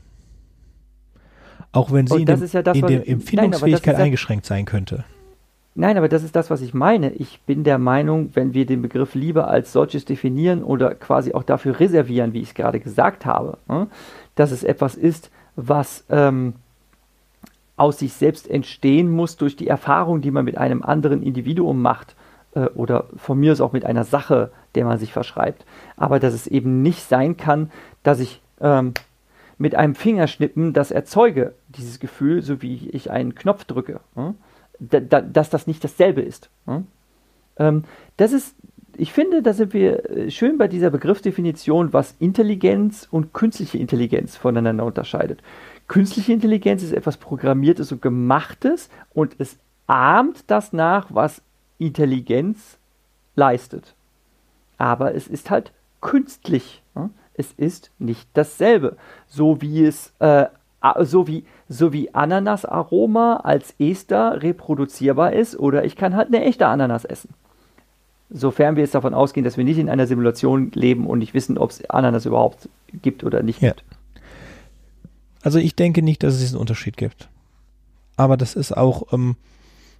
Auch wenn sie in, dem, ja das, in der Empfindungsfähigkeit nein, eingeschränkt sein könnte. Nein, aber das ist das, was ich meine. Ich bin der Meinung, wenn wir den Begriff Liebe als solches definieren oder quasi auch dafür reservieren, wie ich es gerade gesagt habe, hm, dass es etwas ist, was ähm, aus sich selbst entstehen muss durch die Erfahrung, die man mit einem anderen Individuum macht, äh, oder von mir aus auch mit einer Sache, der man sich verschreibt. Aber dass es eben nicht sein kann, dass ich ähm, mit einem Fingerschnippen das erzeuge, dieses Gefühl, so wie ich einen Knopf drücke. Hm? Da, da, dass das nicht dasselbe ist. Hm? Ähm, das ist, ich finde, da sind wir äh, schön bei dieser Begriffsdefinition, was Intelligenz und künstliche Intelligenz voneinander unterscheidet. Künstliche Intelligenz ist etwas Programmiertes und Gemachtes und es ahmt das nach, was Intelligenz leistet. Aber es ist halt künstlich. Hm? Es ist nicht dasselbe. So wie es äh, so wie, so wie Ananasaroma als Ester reproduzierbar ist oder ich kann halt eine echte Ananas essen. Sofern wir jetzt davon ausgehen, dass wir nicht in einer Simulation leben und nicht wissen, ob es Ananas überhaupt gibt oder nicht ja. gibt. Also ich denke nicht, dass es diesen Unterschied gibt. Aber das ist auch, ähm,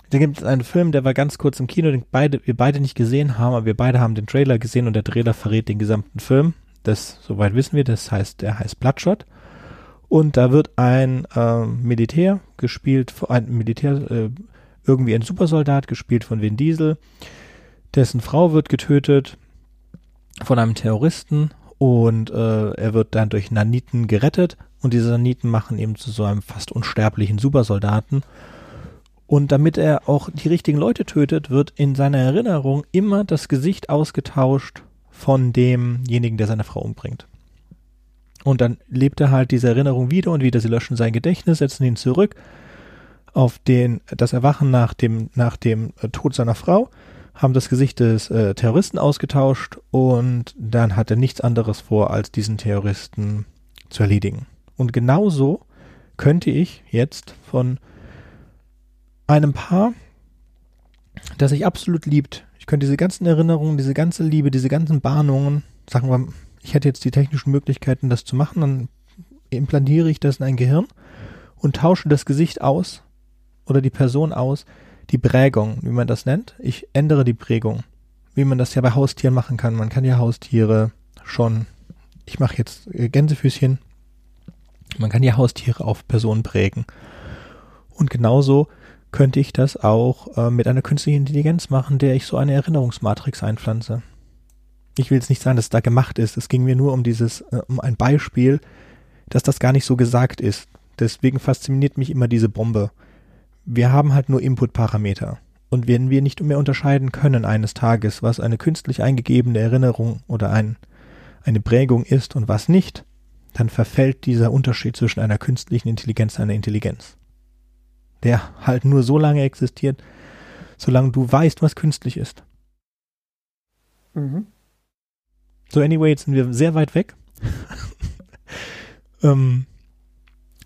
da gibt es einen Film, der war ganz kurz im Kino, den beide, wir beide nicht gesehen haben, aber wir beide haben den Trailer gesehen und der Trailer verrät den gesamten Film. Das, soweit wissen wir, das heißt, der heißt Bloodshot. Und da wird ein äh, Militär gespielt, ein Militär, äh, irgendwie ein Supersoldat gespielt von Vin Diesel. Dessen Frau wird getötet von einem Terroristen und äh, er wird dann durch Naniten gerettet und diese Naniten machen ihn zu so einem fast unsterblichen Supersoldaten. Und damit er auch die richtigen Leute tötet, wird in seiner Erinnerung immer das Gesicht ausgetauscht von demjenigen, der seine Frau umbringt. Und dann lebt er halt diese Erinnerung wieder und wieder. Sie löschen sein Gedächtnis, setzen ihn zurück auf den, das Erwachen nach dem, nach dem äh, Tod seiner Frau, haben das Gesicht des äh, Terroristen ausgetauscht und dann hat er nichts anderes vor, als diesen Terroristen zu erledigen. Und genauso könnte ich jetzt von einem Paar, das sich absolut liebt, ich könnte diese ganzen Erinnerungen, diese ganze Liebe, diese ganzen Bahnungen, sagen wir, ich hätte jetzt die technischen Möglichkeiten, das zu machen, dann implantiere ich das in ein Gehirn und tausche das Gesicht aus oder die Person aus, die Prägung, wie man das nennt. Ich ändere die Prägung, wie man das ja bei Haustieren machen kann. Man kann ja Haustiere schon, ich mache jetzt Gänsefüßchen, man kann ja Haustiere auf Personen prägen. Und genauso könnte ich das auch äh, mit einer künstlichen Intelligenz machen, der ich so eine Erinnerungsmatrix einpflanze ich will jetzt nicht sagen, dass es da gemacht ist. Es ging mir nur um dieses, äh, um ein Beispiel, dass das gar nicht so gesagt ist. Deswegen fasziniert mich immer diese Bombe. Wir haben halt nur Input-Parameter. Und wenn wir nicht mehr unterscheiden können eines Tages, was eine künstlich eingegebene Erinnerung oder ein, eine Prägung ist und was nicht, dann verfällt dieser Unterschied zwischen einer künstlichen Intelligenz und einer Intelligenz. Der halt nur so lange existiert, solange du weißt, was künstlich ist. Mhm. So, anyway, jetzt sind wir sehr weit weg. ähm,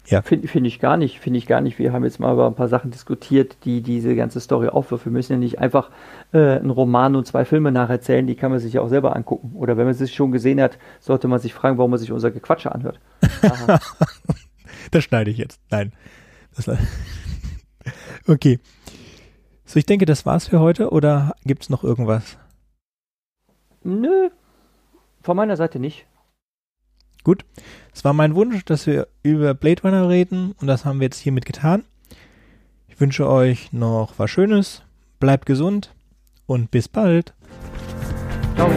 ja. Finde find ich gar nicht, finde ich gar nicht. Wir haben jetzt mal über ein paar Sachen diskutiert, die diese ganze Story aufwirft. Wir müssen ja nicht einfach äh, einen Roman und zwei Filme nacherzählen, die kann man sich ja auch selber angucken. Oder wenn man es schon gesehen hat, sollte man sich fragen, warum man sich unser Gequatsche anhört. das schneide ich jetzt. Nein. okay. So, ich denke, das war's für heute oder gibt es noch irgendwas? Nö, von meiner Seite nicht. Gut. Es war mein Wunsch, dass wir über Blade Runner reden und das haben wir jetzt hiermit getan. Ich wünsche euch noch was Schönes, bleibt gesund und bis bald. Ciao.